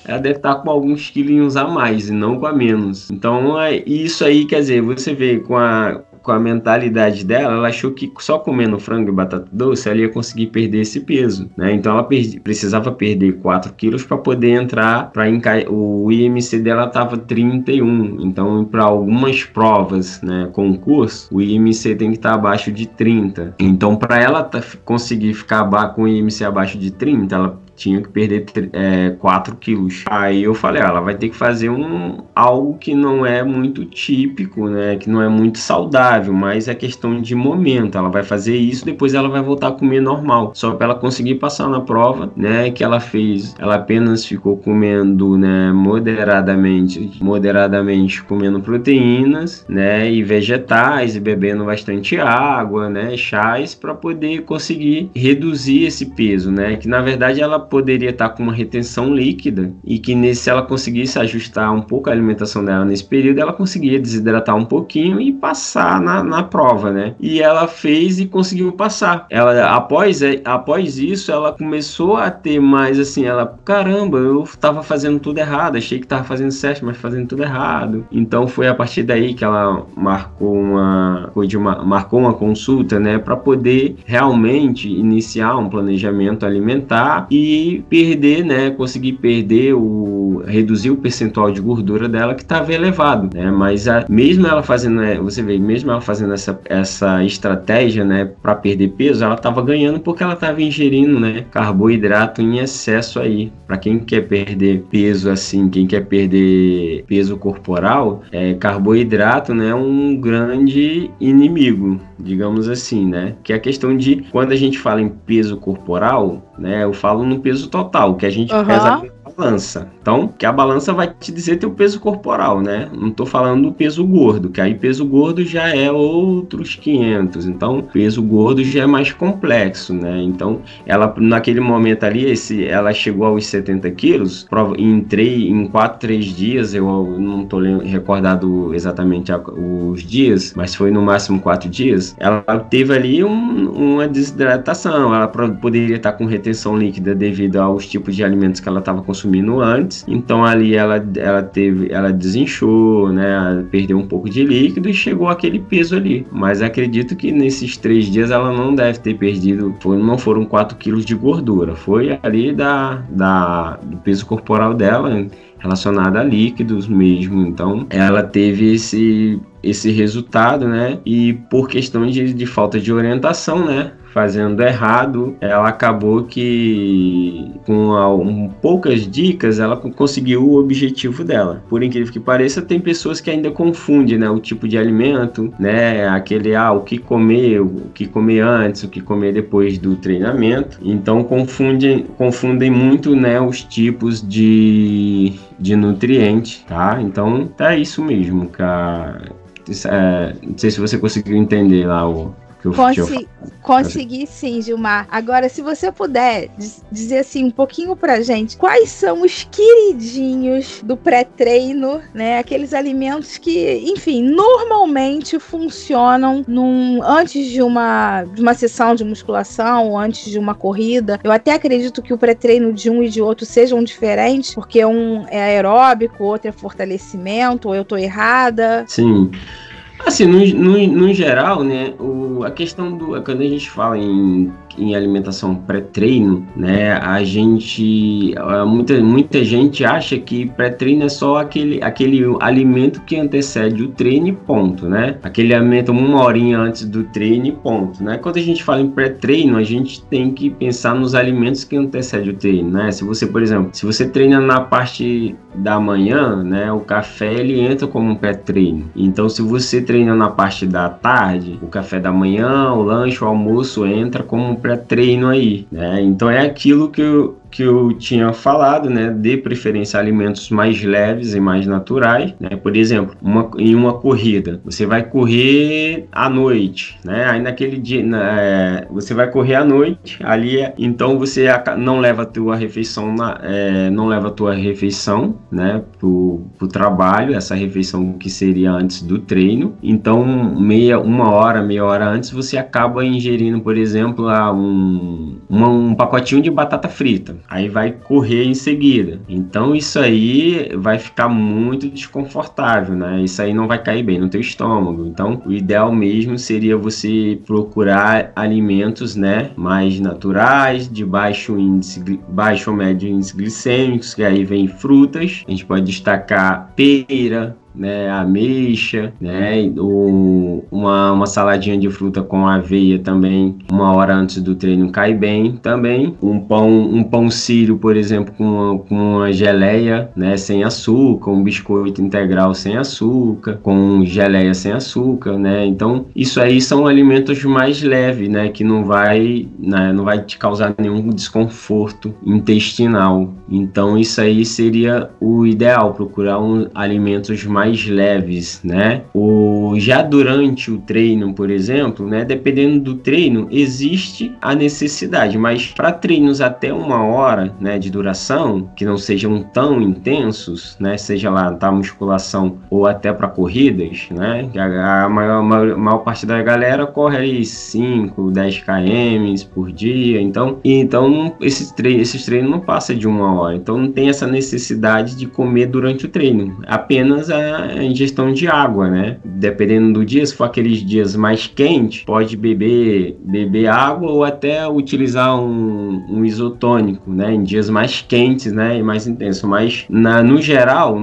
ela deve estar tá com alguns quilinhos a mais e não com a menos. Então, é isso aí, quer dizer, você vê com a, com a mentalidade dela, ela achou que só comendo frango e batata doce ela ia conseguir perder esse peso, né? Então ela perdi, precisava perder 4 quilos para poder entrar para o IMC dela estava 31. Então para algumas provas, né, concurso, o IMC tem que estar tá abaixo de 30. Então para ela conseguir ficar com o IMC abaixo de 30, ela tinha que perder é, 4 quilos. Aí eu falei, ah, ela vai ter que fazer um algo que não é muito típico, né? Que não é muito saudável, mas é questão de momento. Ela vai fazer isso, depois ela vai voltar a comer normal. Só para ela conseguir passar na prova, né? Que ela fez, ela apenas ficou comendo, né? Moderadamente, moderadamente comendo proteínas, né? E vegetais e bebendo bastante água, né? Chás para poder conseguir reduzir esse peso, né? Que na verdade ela poderia estar com uma retenção líquida e que nesse, se ela conseguisse ajustar um pouco a alimentação dela nesse período, ela conseguia desidratar um pouquinho e passar na, na prova, né? E ela fez e conseguiu passar. Ela após, é, após isso, ela começou a ter mais assim, ela, caramba, eu estava fazendo tudo errado, achei que estava fazendo certo, mas fazendo tudo errado. Então foi a partir daí que ela marcou uma, uma marcou uma consulta, né, para poder realmente iniciar um planejamento alimentar e perder, né, conseguir perder o reduzir o percentual de gordura dela que estava elevado, né? Mas a, mesmo ela fazendo, né, você vê, mesmo ela fazendo essa, essa estratégia, né, para perder peso, ela estava ganhando porque ela estava ingerindo, né, carboidrato em excesso aí. Para quem quer perder peso assim, quem quer perder peso corporal, é carboidrato, né, é um grande inimigo, digamos assim, né? Que é a questão de quando a gente fala em peso corporal, né, eu falo no peso total, que a gente uhum. pesa balança. Então, que a balança vai te dizer teu peso corporal, né? Não tô falando do peso gordo, que aí peso gordo já é outros 500. Então, peso gordo já é mais complexo, né? Então, ela naquele momento ali, esse, ela chegou aos 70 quilos, entrei em 4, 3 dias, eu não tô recordado exatamente os dias, mas foi no máximo 4 dias. Ela teve ali um, uma desidratação, ela poderia estar com retenção líquida devido aos tipos de alimentos que ela estava consumindo antes. Então ali ela, ela teve, ela desinchou, né? Perdeu um pouco de líquido e chegou aquele peso ali. Mas acredito que nesses três dias ela não deve ter perdido, não foram 4 quilos de gordura, foi ali da, da, do peso corporal dela relacionada a líquidos mesmo. Então, ela teve esse esse resultado, né? E por questão de, de falta de orientação, né? fazendo errado, ela acabou que com um, poucas dicas ela conseguiu o objetivo dela. Por incrível que pareça, tem pessoas que ainda confundem, né, o tipo de alimento, né, aquele ah, o que comer, o que comer antes, o que comer depois do treinamento. Então confundem, confundem muito, né, os tipos de de nutriente, tá? Então tá isso mesmo, cara. É, não sei se você conseguiu entender lá o, Consi consegui sim, Gilmar. Agora, se você puder dizer assim um pouquinho pra gente, quais são os queridinhos do pré-treino, né? Aqueles alimentos que, enfim, normalmente funcionam num, antes de uma, de uma sessão de musculação, antes de uma corrida. Eu até acredito que o pré-treino de um e de outro sejam diferentes, porque um é aeróbico, outro é fortalecimento, ou eu tô errada. Sim. Assim, no, no, no geral, né, o, a questão do. Quando a gente fala em em alimentação pré-treino, né, a gente, muita, muita gente acha que pré-treino é só aquele, aquele alimento que antecede o treino ponto, né? Aquele alimento uma horinha antes do treino ponto, né? Quando a gente fala em pré-treino, a gente tem que pensar nos alimentos que antecedem o treino, né? Se você, por exemplo, se você treina na parte da manhã, né, o café ele entra como um pré-treino. Então, se você treina na parte da tarde, o café da manhã, o lanche, o almoço entra como um pré-treino aí, né? Então é aquilo que eu, que eu tinha falado, né, de preferência alimentos mais leves e mais naturais, né? Por exemplo, uma, em uma corrida, você vai correr à noite, né? Aí naquele dia, é, você vai correr à noite, ali, é, então você não leva a tua refeição, na, é, não leva a tua refeição, né, pro, pro trabalho, essa refeição que seria antes do treino. Então, meia, uma hora, meia hora antes, você acaba ingerindo, por exemplo, um, um pacotinho de batata frita aí vai correr em seguida. Então isso aí vai ficar muito desconfortável, né? Isso aí não vai cair bem no teu estômago. Então o ideal mesmo seria você procurar alimentos, né, mais naturais, de baixo índice, baixo ou médio índice glicêmicos, que aí vem frutas. A gente pode destacar pera, né, ameixa, né, o, uma, uma saladinha de fruta com aveia também, uma hora antes do treino cai bem também. Um pão, um pão sírio, por exemplo, com uma, com uma geleia, né, sem açúcar, um biscoito integral sem açúcar, com geleia sem açúcar, né. Então, isso aí são alimentos mais leves, né, que não vai, né, não vai te causar nenhum desconforto intestinal. Então, isso aí seria o ideal, procurar um, alimentos mais mais leves, né? O, já durante o treino, por exemplo, né? Dependendo do treino, existe a necessidade, mas para treinos até uma hora, né? De duração, que não sejam tão intensos, né? Seja lá da musculação ou até para corridas, né? A, a, maior, maior parte da galera corre aí 5, 10 km por dia, então, então esse treino, esses treinos não passa de uma hora, então não tem essa necessidade de comer durante o treino, apenas a a ingestão de água, né? Dependendo do dia, se for aqueles dias mais quentes, pode beber, beber água ou até utilizar um, um isotônico, né? Em dias mais quentes, né? E mais intensos. Mas, na, no geral,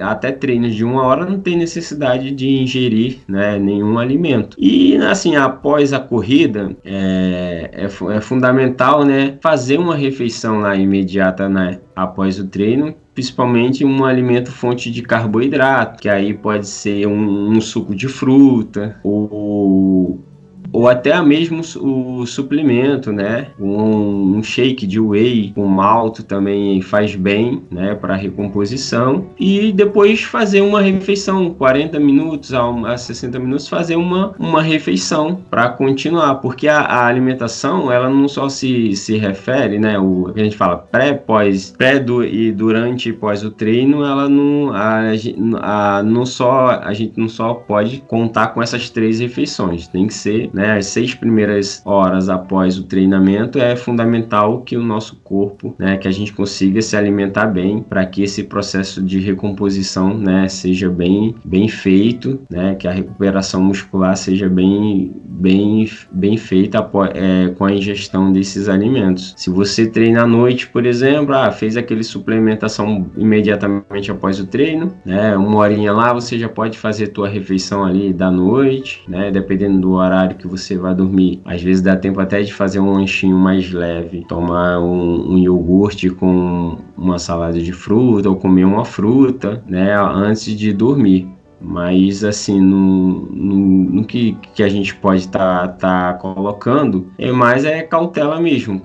até treinos de uma hora não tem necessidade de ingerir né, nenhum alimento. E, assim, após a corrida, é, é, é fundamental, né? Fazer uma refeição lá imediata, né? Após o treino, principalmente um alimento fonte de carboidrato, que aí pode ser um, um suco de fruta ou ou até mesmo o suplemento, né? Um, um, shake de whey com malto também faz bem, né? Para recomposição e depois fazer uma refeição, 40 minutos a, a 60 minutos, fazer uma, uma refeição para continuar, porque a, a, alimentação ela não só se, se refere, né? O que a gente fala pré, pós, pré do, e durante e pós o treino, ela não, a, a, não só a gente não só pode contar com essas três refeições, tem que ser, né? Né, as seis primeiras horas após o treinamento, é fundamental que o nosso corpo, né, que a gente consiga se alimentar bem para que esse processo de recomposição, né, seja bem, bem feito, né, que a recuperação muscular seja bem, bem, bem feita é, com a ingestão desses alimentos. Se você treina à noite, por exemplo, ah, fez aquele suplementação imediatamente após o treino, né, uma horinha lá, você já pode fazer tua refeição ali da noite, né, dependendo do horário que você vai dormir. Às vezes dá tempo até de fazer um lanchinho mais leve, tomar um, um iogurte com uma salada de fruta ou comer uma fruta, né, antes de dormir. Mas, assim, no, no, no que, que a gente pode estar tá, tá colocando, é mais é cautela mesmo.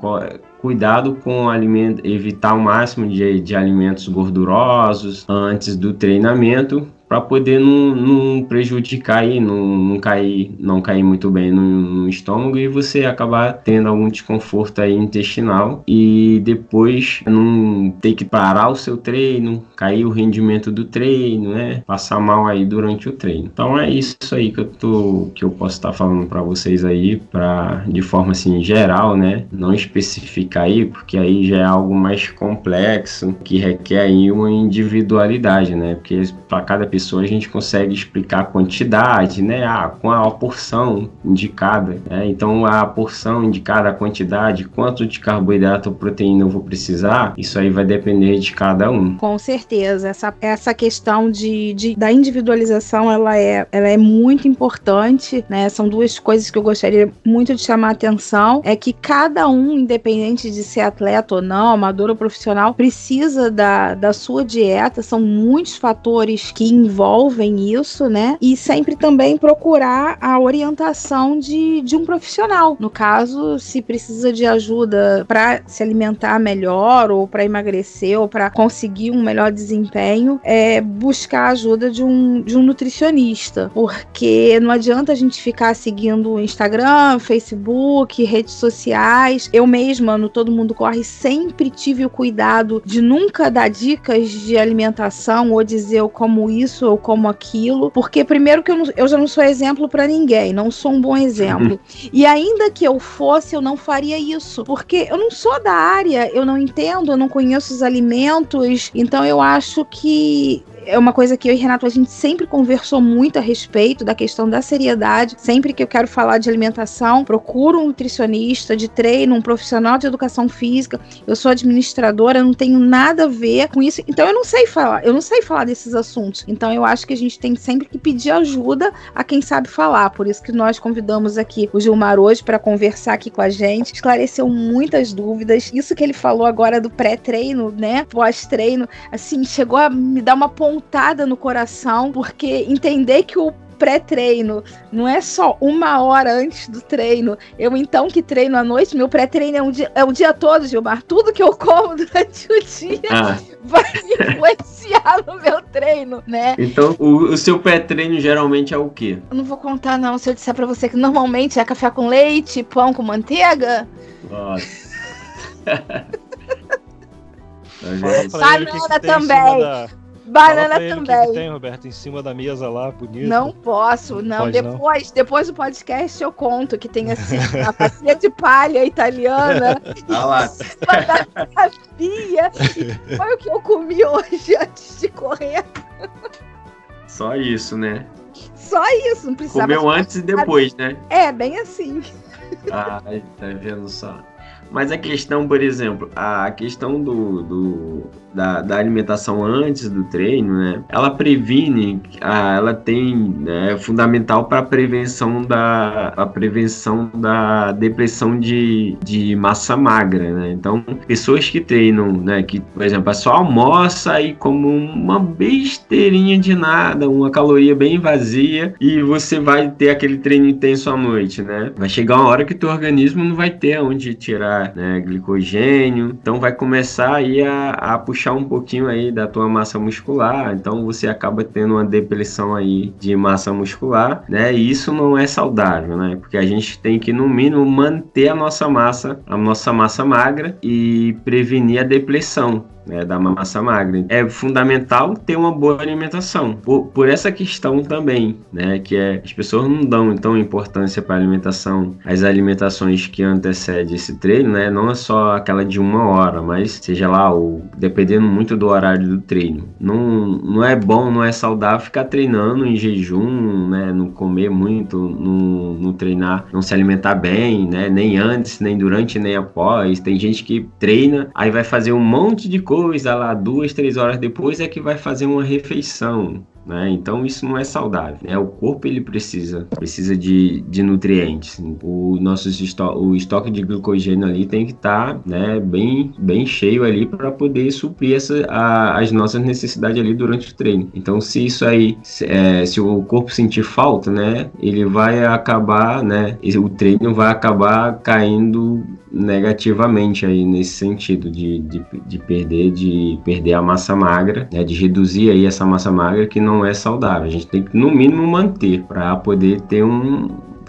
Cuidado com alimento, evitar o máximo de, de alimentos gordurosos antes do treinamento, para poder não, não, prejudicar e não, não, cair, não cair muito bem no, no, estômago e você acabar tendo algum desconforto aí intestinal e depois não ter que parar o seu treino, cair o rendimento do treino, né? Passar mal aí durante o treino. Então é isso aí que eu tô que eu posso estar tá falando para vocês aí para de forma assim geral, né? Não especificar aí porque aí já é algo mais complexo que requer aí uma individualidade, né? Porque para cada pessoa pessoa a gente consegue explicar a quantidade, né? Ah, com a porção indicada. Né? Então, a porção indicada, a quantidade, quanto de carboidrato ou proteína eu vou precisar, isso aí vai depender de cada um. Com certeza. Essa, essa questão de, de da individualização, ela é, ela é muito importante, né? São duas coisas que eu gostaria muito de chamar a atenção. É que cada um, independente de ser atleta ou não, amador ou profissional, precisa da, da sua dieta. São muitos fatores que envolvem isso, né? E sempre também procurar a orientação de, de um profissional. No caso, se precisa de ajuda para se alimentar melhor, ou para emagrecer, ou para conseguir um melhor desempenho, é buscar a ajuda de um, de um nutricionista. Porque não adianta a gente ficar seguindo o Instagram, Facebook, redes sociais. Eu mesma, no Todo Mundo Corre, sempre tive o cuidado de nunca dar dicas de alimentação ou dizer como isso isso ou como aquilo, porque primeiro que eu, não, eu já não sou exemplo para ninguém, não sou um bom exemplo. e ainda que eu fosse, eu não faria isso, porque eu não sou da área, eu não entendo, eu não conheço os alimentos, então eu acho que é uma coisa que eu e Renato a gente sempre conversou muito a respeito da questão da seriedade. Sempre que eu quero falar de alimentação, procuro um nutricionista de treino, um profissional de educação física. Eu sou administradora, não tenho nada a ver com isso. Então eu não sei falar, eu não sei falar desses assuntos. Então eu acho que a gente tem sempre que pedir ajuda a quem sabe falar. Por isso que nós convidamos aqui o Gilmar hoje para conversar aqui com a gente. Esclareceu muitas dúvidas. Isso que ele falou agora do pré-treino, né? Pós-treino, assim, chegou a me dar uma ponta pontada no coração, porque entender que o pré-treino não é só uma hora antes do treino. Eu, então, que treino à noite, meu pré-treino é, um dia, é o dia todo, Gilmar. Tudo que eu como durante o dia ah. vai me influenciar no meu treino, né? Então, o, o seu pré-treino geralmente é o quê? Eu não vou contar, não. Se eu disser pra você que normalmente é café com leite, pão com manteiga. Nossa. Banana também. Banana também. Que tem, Roberto, em cima da mesa lá, bonito. Não posso, não. Pode depois, não. depois do podcast eu conto que tem assim, a pastilha de palha italiana. Ah lá. da pia. Foi o que eu comi hoje antes de correr. Só isso, né? Só isso, não precisava. Comeu antes e depois, né? É, bem assim. Ah, tá vendo só. Mas a questão, por exemplo, a questão do, do da, da, alimentação antes do treino, né? Ela previne, ela tem né, é fundamental para a prevenção da a prevenção da depressão de, de massa magra, né? Então, pessoas que treinam, né, que por exemplo, é só almoça e como uma besteirinha de nada, uma caloria bem vazia e você vai ter aquele treino intenso à noite, né? Vai chegar uma hora que teu organismo não vai ter onde tirar, né, glicogênio, então vai começar aí a, a puxar um pouquinho aí da tua massa muscular, então você acaba tendo uma depressão aí de massa muscular, né? E isso não é saudável, né? Porque a gente tem que no mínimo manter a nossa massa, a nossa massa magra e prevenir a depressão né, da massa magra. É fundamental ter uma boa alimentação. Por, por essa questão também, né, que é as pessoas não dão então importância para a alimentação, as alimentações que antecedem esse treino, né, não é só aquela de uma hora, mas seja lá, o, dependendo muito do horário do treino. Não, não é bom, não é saudável ficar treinando em jejum, né, não comer muito, não, não treinar, não se alimentar bem, né, nem antes, nem durante, nem após. Tem gente que treina, aí vai fazer um monte de coisa lá, duas, três horas depois é que vai fazer uma refeição. Né? Então isso não é saudável. Né? O corpo ele precisa precisa de, de nutrientes. O nosso esto o estoque de glicogênio ali tem que estar tá, né, bem, bem cheio ali para poder suprir essa, a, as nossas necessidades ali durante o treino. Então se isso aí, se, é, se o corpo sentir falta, né, ele vai acabar, né, o treino vai acabar caindo negativamente aí nesse sentido de, de, de, perder de perder a massa magra, né, de reduzir aí essa massa magra que não é saudável. A gente tem que no mínimo manter para poder ter um,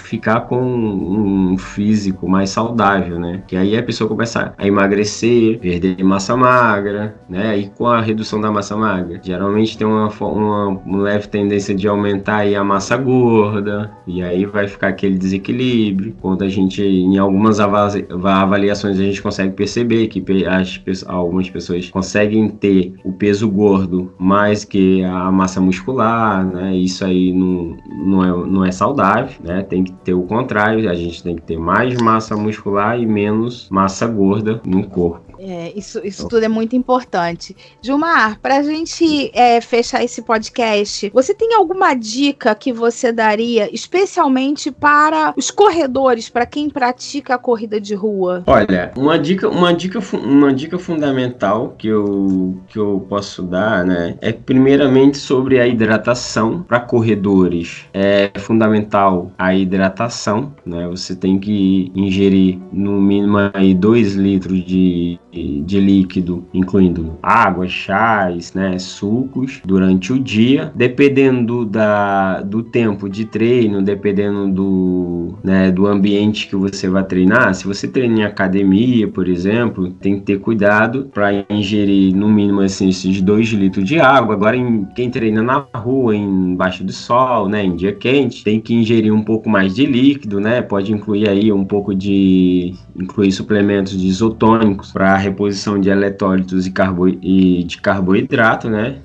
ficar com um físico mais saudável, né? Que aí a pessoa começa a emagrecer, perder massa magra, né? E com a redução da massa magra, geralmente tem uma, uma, leve tendência de aumentar aí a massa gorda, e aí vai ficar aquele desequilíbrio. Quando a gente, em algumas avaliações, a gente consegue perceber que as, algumas pessoas conseguem ter o peso gordo mais que a massa muscular, né? Isso aí não, não, é, não é saudável, né? Tem que ter o contrário, a gente tem que ter mais massa muscular e menos massa gorda no corpo. É, isso, isso tudo é muito importante. Gilmar, para a gente é, fechar esse podcast, você tem alguma dica que você daria especialmente para os corredores, para quem pratica a corrida de rua? Olha, uma dica, uma dica, uma dica fundamental que eu, que eu posso dar, né, é primeiramente sobre a hidratação para corredores. É fundamental a hidratação, né? Você tem que ingerir no mínimo aí 2 litros de de líquido, incluindo água, chás, né, sucos, durante o dia. Dependendo da, do tempo de treino, dependendo do, né, do ambiente que você vai treinar, se você treina em academia, por exemplo, tem que ter cuidado para ingerir no mínimo assim, esses 2 litros de água. Agora, em, quem treina na rua, embaixo do sol, né, em dia quente, tem que ingerir um pouco mais de líquido, né? Pode incluir aí um pouco de incluir suplementos de isotônicos para reposição de eletrólitos e, carbo, e de carboidrato, né?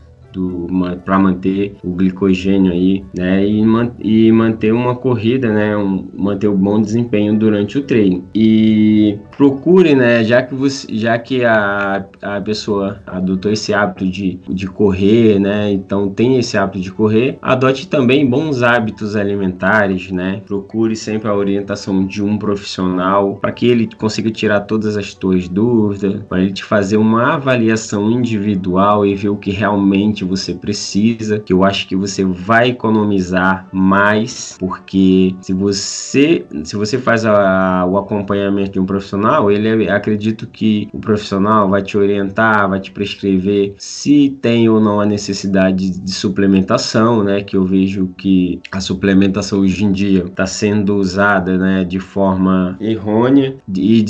para manter o glicogênio aí, né, e, man, e manter uma corrida, né, um, manter o um bom desempenho durante o treino. E procure, né, já que você, já que a, a pessoa adotou esse hábito de, de correr, né, então tem esse hábito de correr, adote também bons hábitos alimentares, né, procure sempre a orientação de um profissional para que ele consiga tirar todas as suas dúvidas, para ele te fazer uma avaliação individual e ver o que realmente você precisa, que eu acho que você vai economizar mais, porque se você se você faz a, o acompanhamento de um profissional, ele acredito que o profissional vai te orientar, vai te prescrever se tem ou não a necessidade de suplementação, né? Que eu vejo que a suplementação hoje em dia está sendo usada, né, de forma errônea e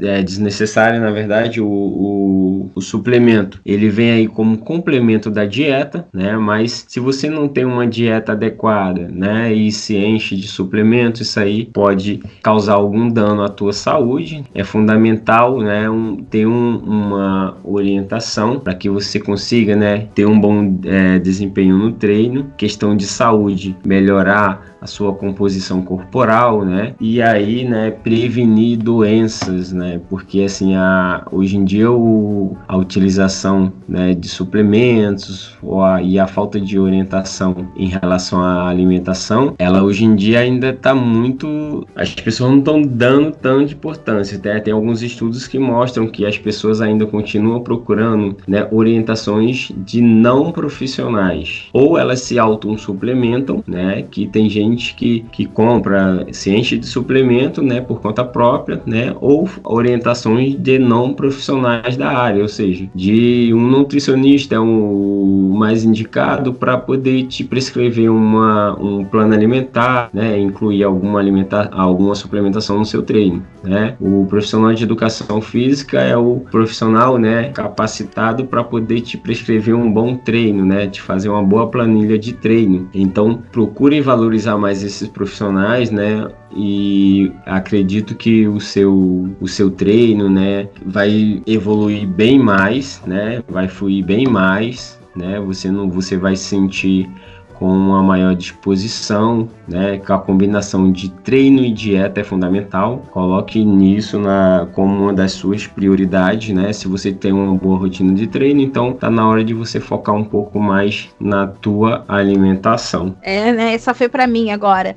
é, desnecessária, na verdade, o, o, o suplemento. Ele vem aí como complemento da dieta, né? Mas se você não tem uma dieta adequada, né, e se enche de suplementos, isso aí pode causar algum dano à tua saúde. É fundamental, né, um, ter um, uma orientação para que você consiga, né, ter um bom é, desempenho no treino. Questão de saúde, melhorar a sua composição corporal, né? E aí, né, prevenir doenças, né? Porque assim, a, hoje em dia o, a utilização né, de suplementos ou a, e a falta de orientação em relação à alimentação, ela hoje em dia ainda está muito. As pessoas não estão dando tanta importância. Né? Tem alguns estudos que mostram que as pessoas ainda continuam procurando né, orientações de não profissionais. Ou elas se auto-suplementam, né? Que tem gente que, que compra, se enche de suplemento, né, por conta própria, né, ou orientações de não profissionais da área, ou seja, de um nutricionista, um, uma mais indicado para poder te prescrever uma, um plano alimentar, né, incluir alguma, alimentar, alguma suplementação no seu treino. Né? O profissional de educação física é o profissional né, capacitado para poder te prescrever um bom treino, né, te fazer uma boa planilha de treino. Então, procure valorizar mais esses profissionais, né, e acredito que o seu, o seu treino, né, vai evoluir bem mais, né, vai fluir bem mais, né, você não, você vai sentir com uma maior disposição, né, com a combinação de treino e dieta é fundamental. Coloque nisso na, como uma das suas prioridades, né? Se você tem uma boa rotina de treino, então tá na hora de você focar um pouco mais na tua alimentação. É, né? Essa foi para mim agora.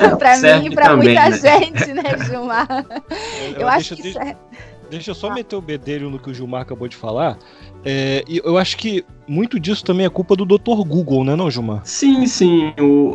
É, para mim e para muita né? gente, né, Gilmar? Eu, eu acho que deixa, deixa eu só ah. meter o bedelho no que o Gilmar acabou de falar. É, eu acho que muito disso também é culpa do Dr. Google, né, não, Gilmar? Sim, sim. O,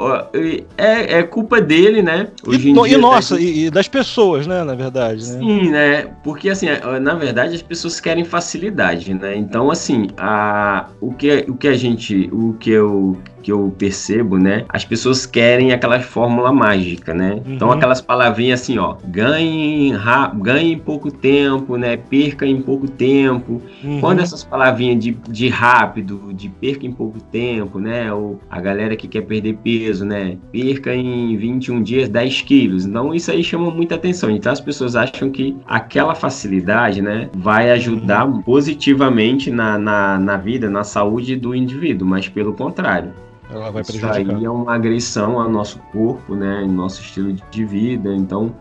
é, é culpa dele, né? Hoje e, no, e nossa, tá... e, das pessoas, né, na verdade. Né? Sim, né? Porque, assim, na verdade, as pessoas querem facilidade, né? Então, assim, a, o, que, o que a gente. O que eu que eu percebo, né? As pessoas querem aquela fórmula mágica, né? Uhum. Então aquelas palavrinhas assim, ó, ganhe, ganhe em pouco tempo, né? Perca em pouco tempo. Uhum. Quando essas palavrinhas de, de rápido, de perca em pouco tempo, né? Ou a galera que quer perder peso, né? Perca em 21 dias 10 quilos. Então isso aí chama muita atenção. Então as pessoas acham que aquela facilidade, né? Vai ajudar uhum. positivamente na, na, na vida, na saúde do indivíduo, mas pelo contrário. Ela vai prejudicar. Isso aí é uma agressão ao nosso corpo, né? Nosso estilo de vida. Então,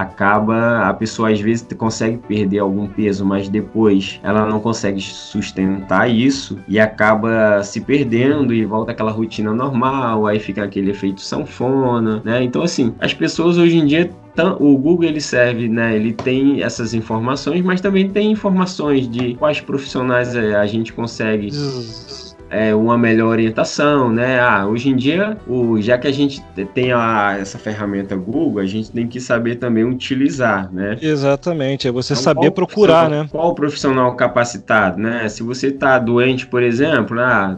acaba a pessoa às vezes consegue perder algum peso, mas depois ela não consegue sustentar isso e acaba se perdendo e volta aquela rotina normal, aí fica aquele efeito sanfona, né? Então assim, as pessoas hoje em dia o Google ele serve, né? Ele tem essas informações, mas também tem informações de quais profissionais é, a gente consegue é, uma melhor orientação, né? Ah, hoje em dia, o, já que a gente tem a, essa ferramenta Google, a gente tem que saber também utilizar, né? Exatamente, é você então, saber procurar, né? Qual profissional capacitado, né? Se você está doente, por exemplo, ah,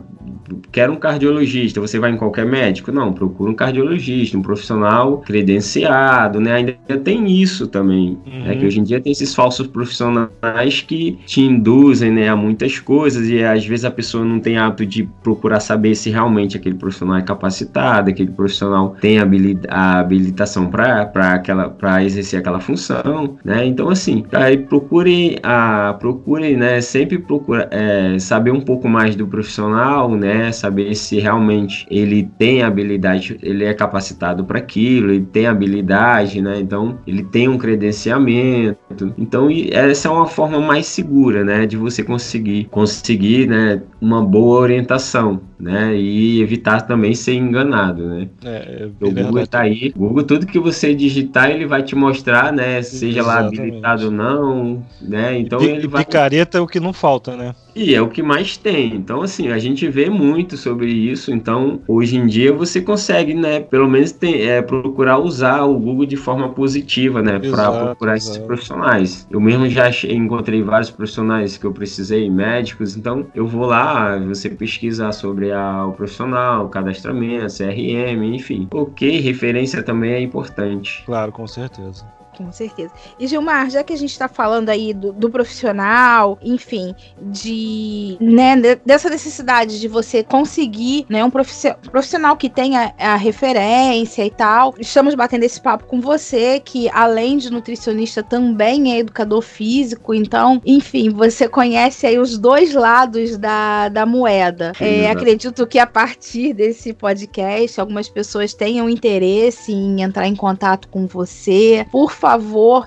quer um cardiologista, você vai em qualquer médico? Não, procura um cardiologista, um profissional credenciado, né? Ainda tem isso também, uhum. né? Que hoje em dia tem esses falsos profissionais que te induzem, né, a muitas coisas e às vezes a pessoa não tem de procurar saber se realmente aquele profissional é capacitado, aquele profissional tem a habilitação para exercer aquela função, né? Então assim, aí procure a procure, né, sempre procura é, saber um pouco mais do profissional? Né, saber se realmente ele tem habilidade, ele é capacitado para aquilo, ele tem habilidade, né? Então ele tem um credenciamento. Então essa é uma forma mais segura, né, de você conseguir conseguir, né, uma boa orientação, né? E evitar também ser enganado, né? É, é o Google está aí, Google tudo que você digitar ele vai te mostrar, né? Seja Exatamente. lá habilitado ou não, né? Então e, ele vai. Picareta é o que não falta, né? E é o que mais tem. Então, assim, a gente vê muito sobre isso. Então, hoje em dia você consegue, né? Pelo menos tem, é, procurar usar o Google de forma positiva, né? Para procurar exato. esses profissionais. Eu mesmo já encontrei vários profissionais que eu precisei, médicos. Então, eu vou lá, você pesquisar sobre a, o profissional, o cadastramento, CRM, enfim. Ok, referência também é importante. Claro, com certeza. Com certeza. E Gilmar, já que a gente está falando aí do, do, profissional, enfim, de né, dessa necessidade de você conseguir né, um profissional que tenha a referência e tal, estamos batendo esse papo com você, que além de nutricionista também é educador físico, então, enfim, você conhece aí os dois lados da, da moeda. É, acredito que a partir desse podcast, algumas pessoas tenham interesse em entrar em contato com você. Por favor,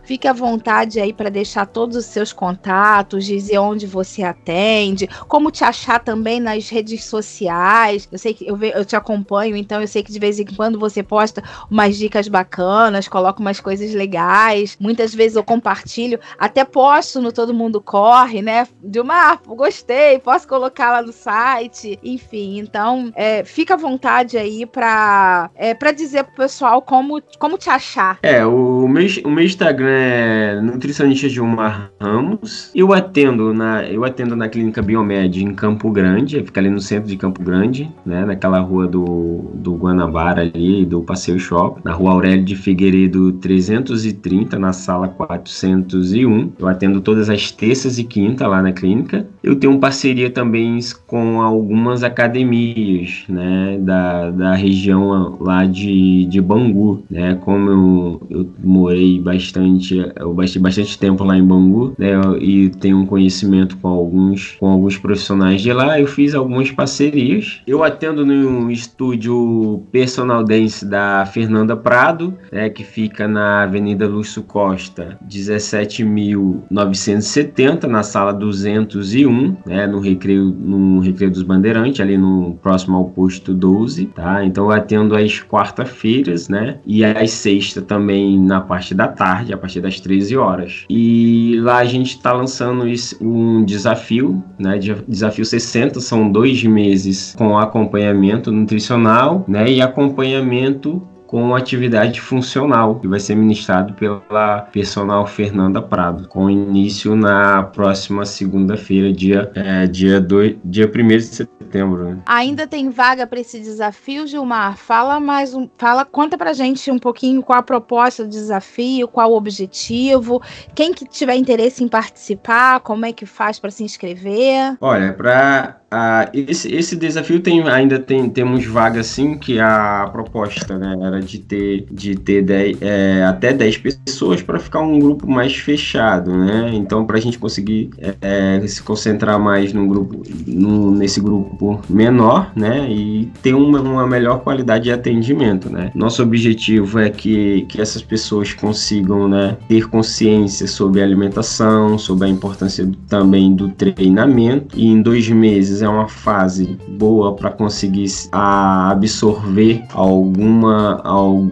fique à vontade aí para deixar todos os seus contatos, dizer onde você atende, como te achar também nas redes sociais. Eu sei que eu, eu te acompanho, então eu sei que de vez em quando você posta umas dicas bacanas, coloca umas coisas legais. Muitas vezes eu compartilho, até posto no Todo Mundo Corre, né? De uma, gostei, posso colocar lá no site, enfim. Então, é, fica à vontade aí para é, para dizer pro pessoal como, como te achar. É, o meu, o meu Instagram é nutricionista Gilmar Ramos. Eu atendo na, eu atendo na clínica Biomed em Campo Grande, fica ali no centro de Campo Grande, né, naquela rua do, do Guanabara ali, do Passeio Shopping, na rua Aurélio de Figueiredo 330, na sala 401. Eu atendo todas as terças e quinta lá na clínica. Eu tenho parceria também com algumas academias, né, da, da região lá de, de Bangu, né, como eu, eu morei bastante, eu bastante, bastante tempo lá em Bangu, né, e tenho um conhecimento com alguns, com alguns profissionais de lá, eu fiz algumas parcerias. Eu atendo no estúdio Personal Dance da Fernanda Prado, né, que fica na Avenida Lúcio Costa, 17.970, na sala 201, né, no recreio, no recreio dos Bandeirantes, ali no próximo ao posto 12, tá? Então eu atendo às quarta-feiras, né, e às sexta também na parte da tarde, a partir das 13 horas. E lá a gente está lançando um desafio, né? Desafio 60, são dois meses com acompanhamento nutricional, né? E acompanhamento com atividade funcional, que vai ser ministrado pela personal Fernanda Prado, com início na próxima segunda-feira, dia, é, dia, dia 1 de setembro. Né? Ainda tem vaga para esse desafio, Gilmar? Fala mais um, fala, conta pra gente um pouquinho qual a proposta do desafio, qual o objetivo, quem que tiver interesse em participar, como é que faz para se inscrever? Olha, para ah, esse, esse desafio tem, ainda tem, temos vaga sim, que a proposta né, era de ter, de ter dez, é, até 10 pessoas para ficar um grupo mais fechado, né? Então, para a gente conseguir é, se concentrar mais num grupo, nesse grupo menor, né? E ter uma, uma melhor qualidade de atendimento, né? Nosso objetivo é que, que essas pessoas consigam né, ter consciência sobre a alimentação, sobre a importância do, também do treinamento, e em dois meses é uma fase boa para conseguir absorver alguma,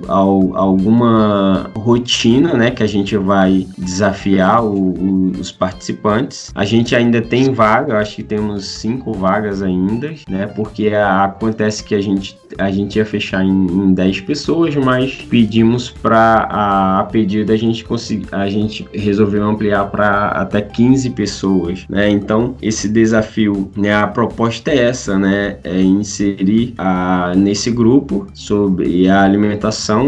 alguma rotina, né, que a gente vai desafiar o, o, os participantes. A gente ainda tem vaga, acho que temos cinco vagas ainda, né, porque a, acontece que a gente a gente ia fechar em, em 10 pessoas, mas pedimos para a, a pedido a gente conseguir, a gente resolveu ampliar para até 15 pessoas, né? Então, esse desafio, né, a proposta é essa, né, é inserir a, nesse grupo sobre a alimentação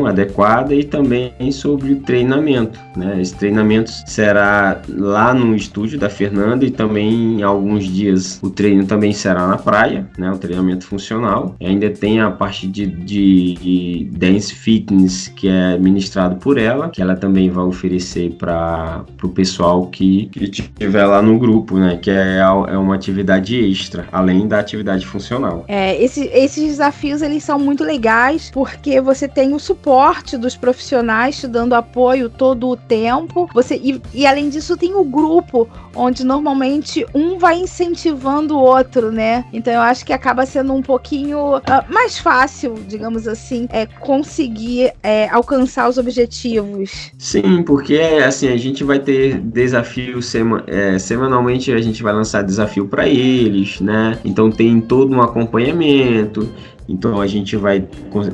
adequada e também sobre treinamento, né? Esse treinamento será lá no estúdio da Fernanda e também em alguns dias o treino também será na praia, né? O treinamento funcional. E ainda tem a parte de, de, de, dance fitness que é ministrado por ela, que ela também vai oferecer para o pessoal que, que estiver lá no grupo, né? Que é, é uma atividade extra, além da atividade funcional. É, esse, esses desafios eles são muito legais porque você tem o suporte dos profissionais te dando apoio todo o tempo. Você e, e além disso tem o grupo onde normalmente um vai incentivando o outro, né? Então eu acho que acaba sendo um pouquinho uh, mais fácil, digamos assim, é conseguir é, alcançar os objetivos. Sim, porque assim a gente vai ter desafios sema, é, semanalmente a gente vai lançar desafio para eles, né? Então tem todo um acompanhamento. Então a gente vai,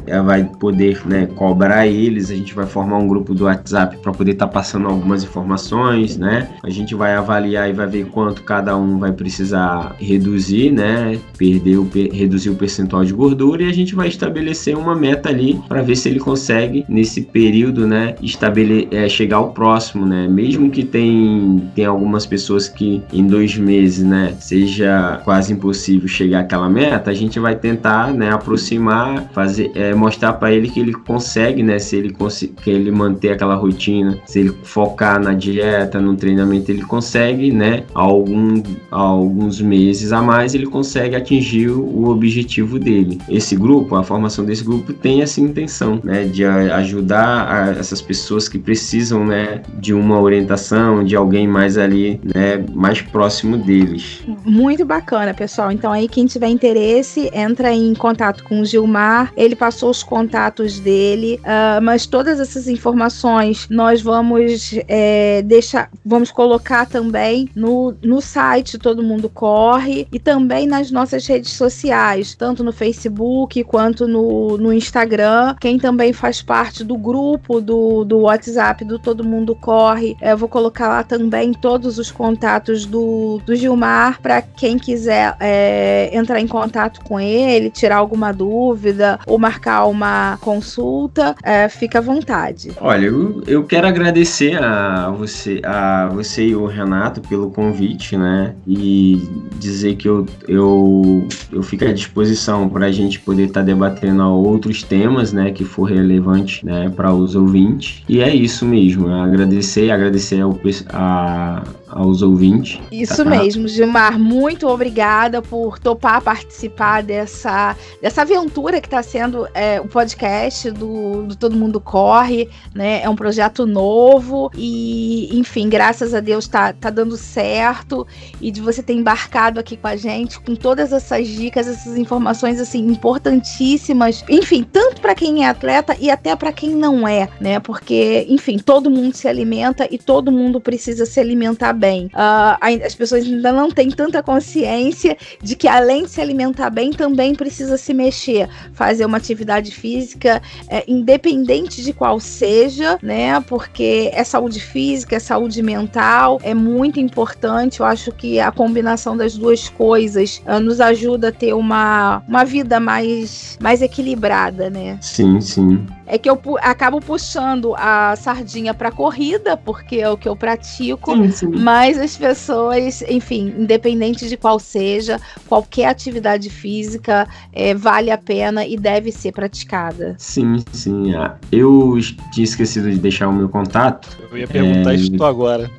eh, vai poder né, cobrar eles, a gente vai formar um grupo do WhatsApp para poder estar tá passando algumas informações, né? A gente vai avaliar e vai ver quanto cada um vai precisar reduzir, né? Perder o, reduzir o percentual de gordura e a gente vai estabelecer uma meta ali para ver se ele consegue nesse período, né? Estabele é, chegar ao próximo, né? Mesmo que tem, tem algumas pessoas que em dois meses, né? Seja quase impossível chegar àquela meta, a gente vai tentar, né? Aproximar, fazer, é, mostrar para ele que ele consegue, né? Se ele que ele manter aquela rotina, se ele focar na dieta, no treinamento, ele consegue, né? Algum, alguns meses a mais, ele consegue atingir o objetivo dele. Esse grupo, a formação desse grupo tem essa intenção, né? De ajudar a, essas pessoas que precisam, né? De uma orientação, de alguém mais ali, né? Mais próximo deles. Muito bacana, pessoal. Então aí quem tiver interesse entra em contato contato com o Gilmar, ele passou os contatos dele, uh, mas todas essas informações nós vamos é, deixar, vamos colocar também no, no site Todo Mundo Corre e também nas nossas redes sociais, tanto no Facebook quanto no, no Instagram. Quem também faz parte do grupo do, do WhatsApp do Todo Mundo Corre, eu vou colocar lá também todos os contatos do, do Gilmar para quem quiser é, entrar em contato com ele, tirar alguma dúvida ou marcar uma consulta, é, fica à vontade. Olha, eu, eu quero agradecer a você, a você e o Renato pelo convite, né? E dizer que eu, eu, eu fico à disposição para a gente poder estar tá debatendo outros temas, né? Que for relevante, né? Para os ouvintes. E é isso mesmo. Agradecer, agradecer ao, a, aos ouvintes. Isso tá? mesmo, Gilmar. Muito obrigada por topar participar dessa, dessa aventura que está sendo é, o podcast do, do, Todo Mundo Corre. Né? É um projeto novo e, enfim, graças a Deus está tá dando certo e de você ter embarcado aqui com a gente com todas essas dicas, essas informações assim importantíssimas. Enfim, tanto para quem é atleta e até para quem não é, né? Porque, enfim, todo mundo se alimenta e todo mundo precisa se alimentar bem. Uh, as pessoas ainda não têm tanta consciência de que além de se alimentar bem, também precisa se mexer, fazer uma atividade física, é, independente de qual seja, né? Porque é saúde física, é saúde mental, é muito importante. Eu acho que a combinação das duas coisas uh, nos ajuda a ter uma, uma vida mais, mais equilibrada, né? Sim, sim é que eu pu acabo puxando a sardinha para corrida, porque é o que eu pratico, sim, sim. mas as pessoas, enfim, independente de qual seja, qualquer atividade física é, vale a pena e deve ser praticada. Sim, sim. Ah, eu tinha esquecido de deixar o meu contato. Eu ia perguntar é, isso agora.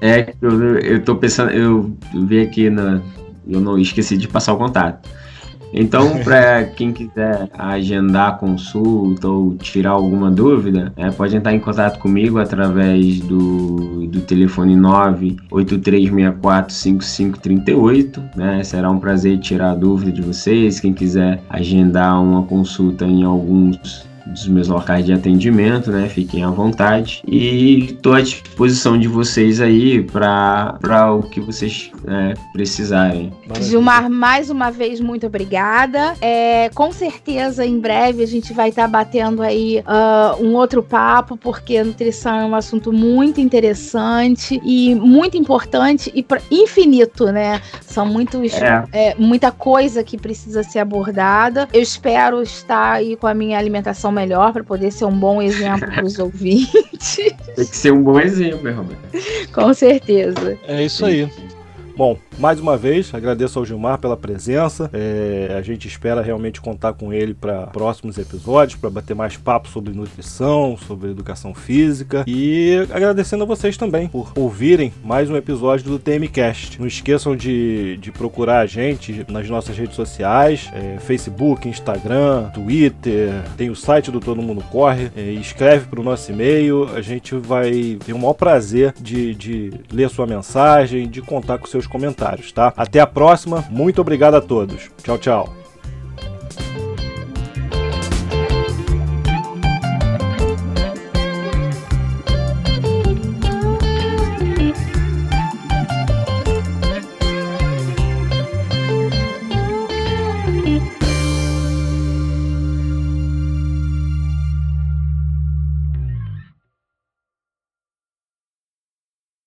É, eu, eu tô pensando, eu vi aqui na. Eu não esqueci de passar o contato. Então, para quem quiser agendar consulta ou tirar alguma dúvida, é, pode entrar em contato comigo através do, do telefone 983645538. Né? Será um prazer tirar a dúvida de vocês. Quem quiser agendar uma consulta em alguns dos meus locais de atendimento, né? Fiquem à vontade. E estou à disposição de vocês aí para o que vocês né, precisarem. Gilmar, mais uma vez, muito obrigada. É, com certeza, em breve, a gente vai estar tá batendo aí uh, um outro papo, porque nutrição é um assunto muito interessante e muito importante e infinito, né? São muitos, é. É, muita coisa que precisa ser abordada. Eu espero estar aí com a minha alimentação melhor para poder ser um bom exemplo para os ouvintes. Tem que ser um bom exemplo, Roberto. Com certeza. É isso aí. Bom, mais uma vez, agradeço ao Gilmar pela presença. É, a gente espera realmente contar com ele para próximos episódios, para bater mais papo sobre nutrição, sobre educação física. E agradecendo a vocês também por ouvirem mais um episódio do TMCast. Não esqueçam de, de procurar a gente nas nossas redes sociais: é, Facebook, Instagram, Twitter. Tem o site do Todo Mundo Corre. É, escreve para o nosso e-mail. A gente vai ter o maior prazer de, de ler sua mensagem, de contar com seus comentários, tá? Até a próxima. Muito obrigado a todos. Tchau, tchau.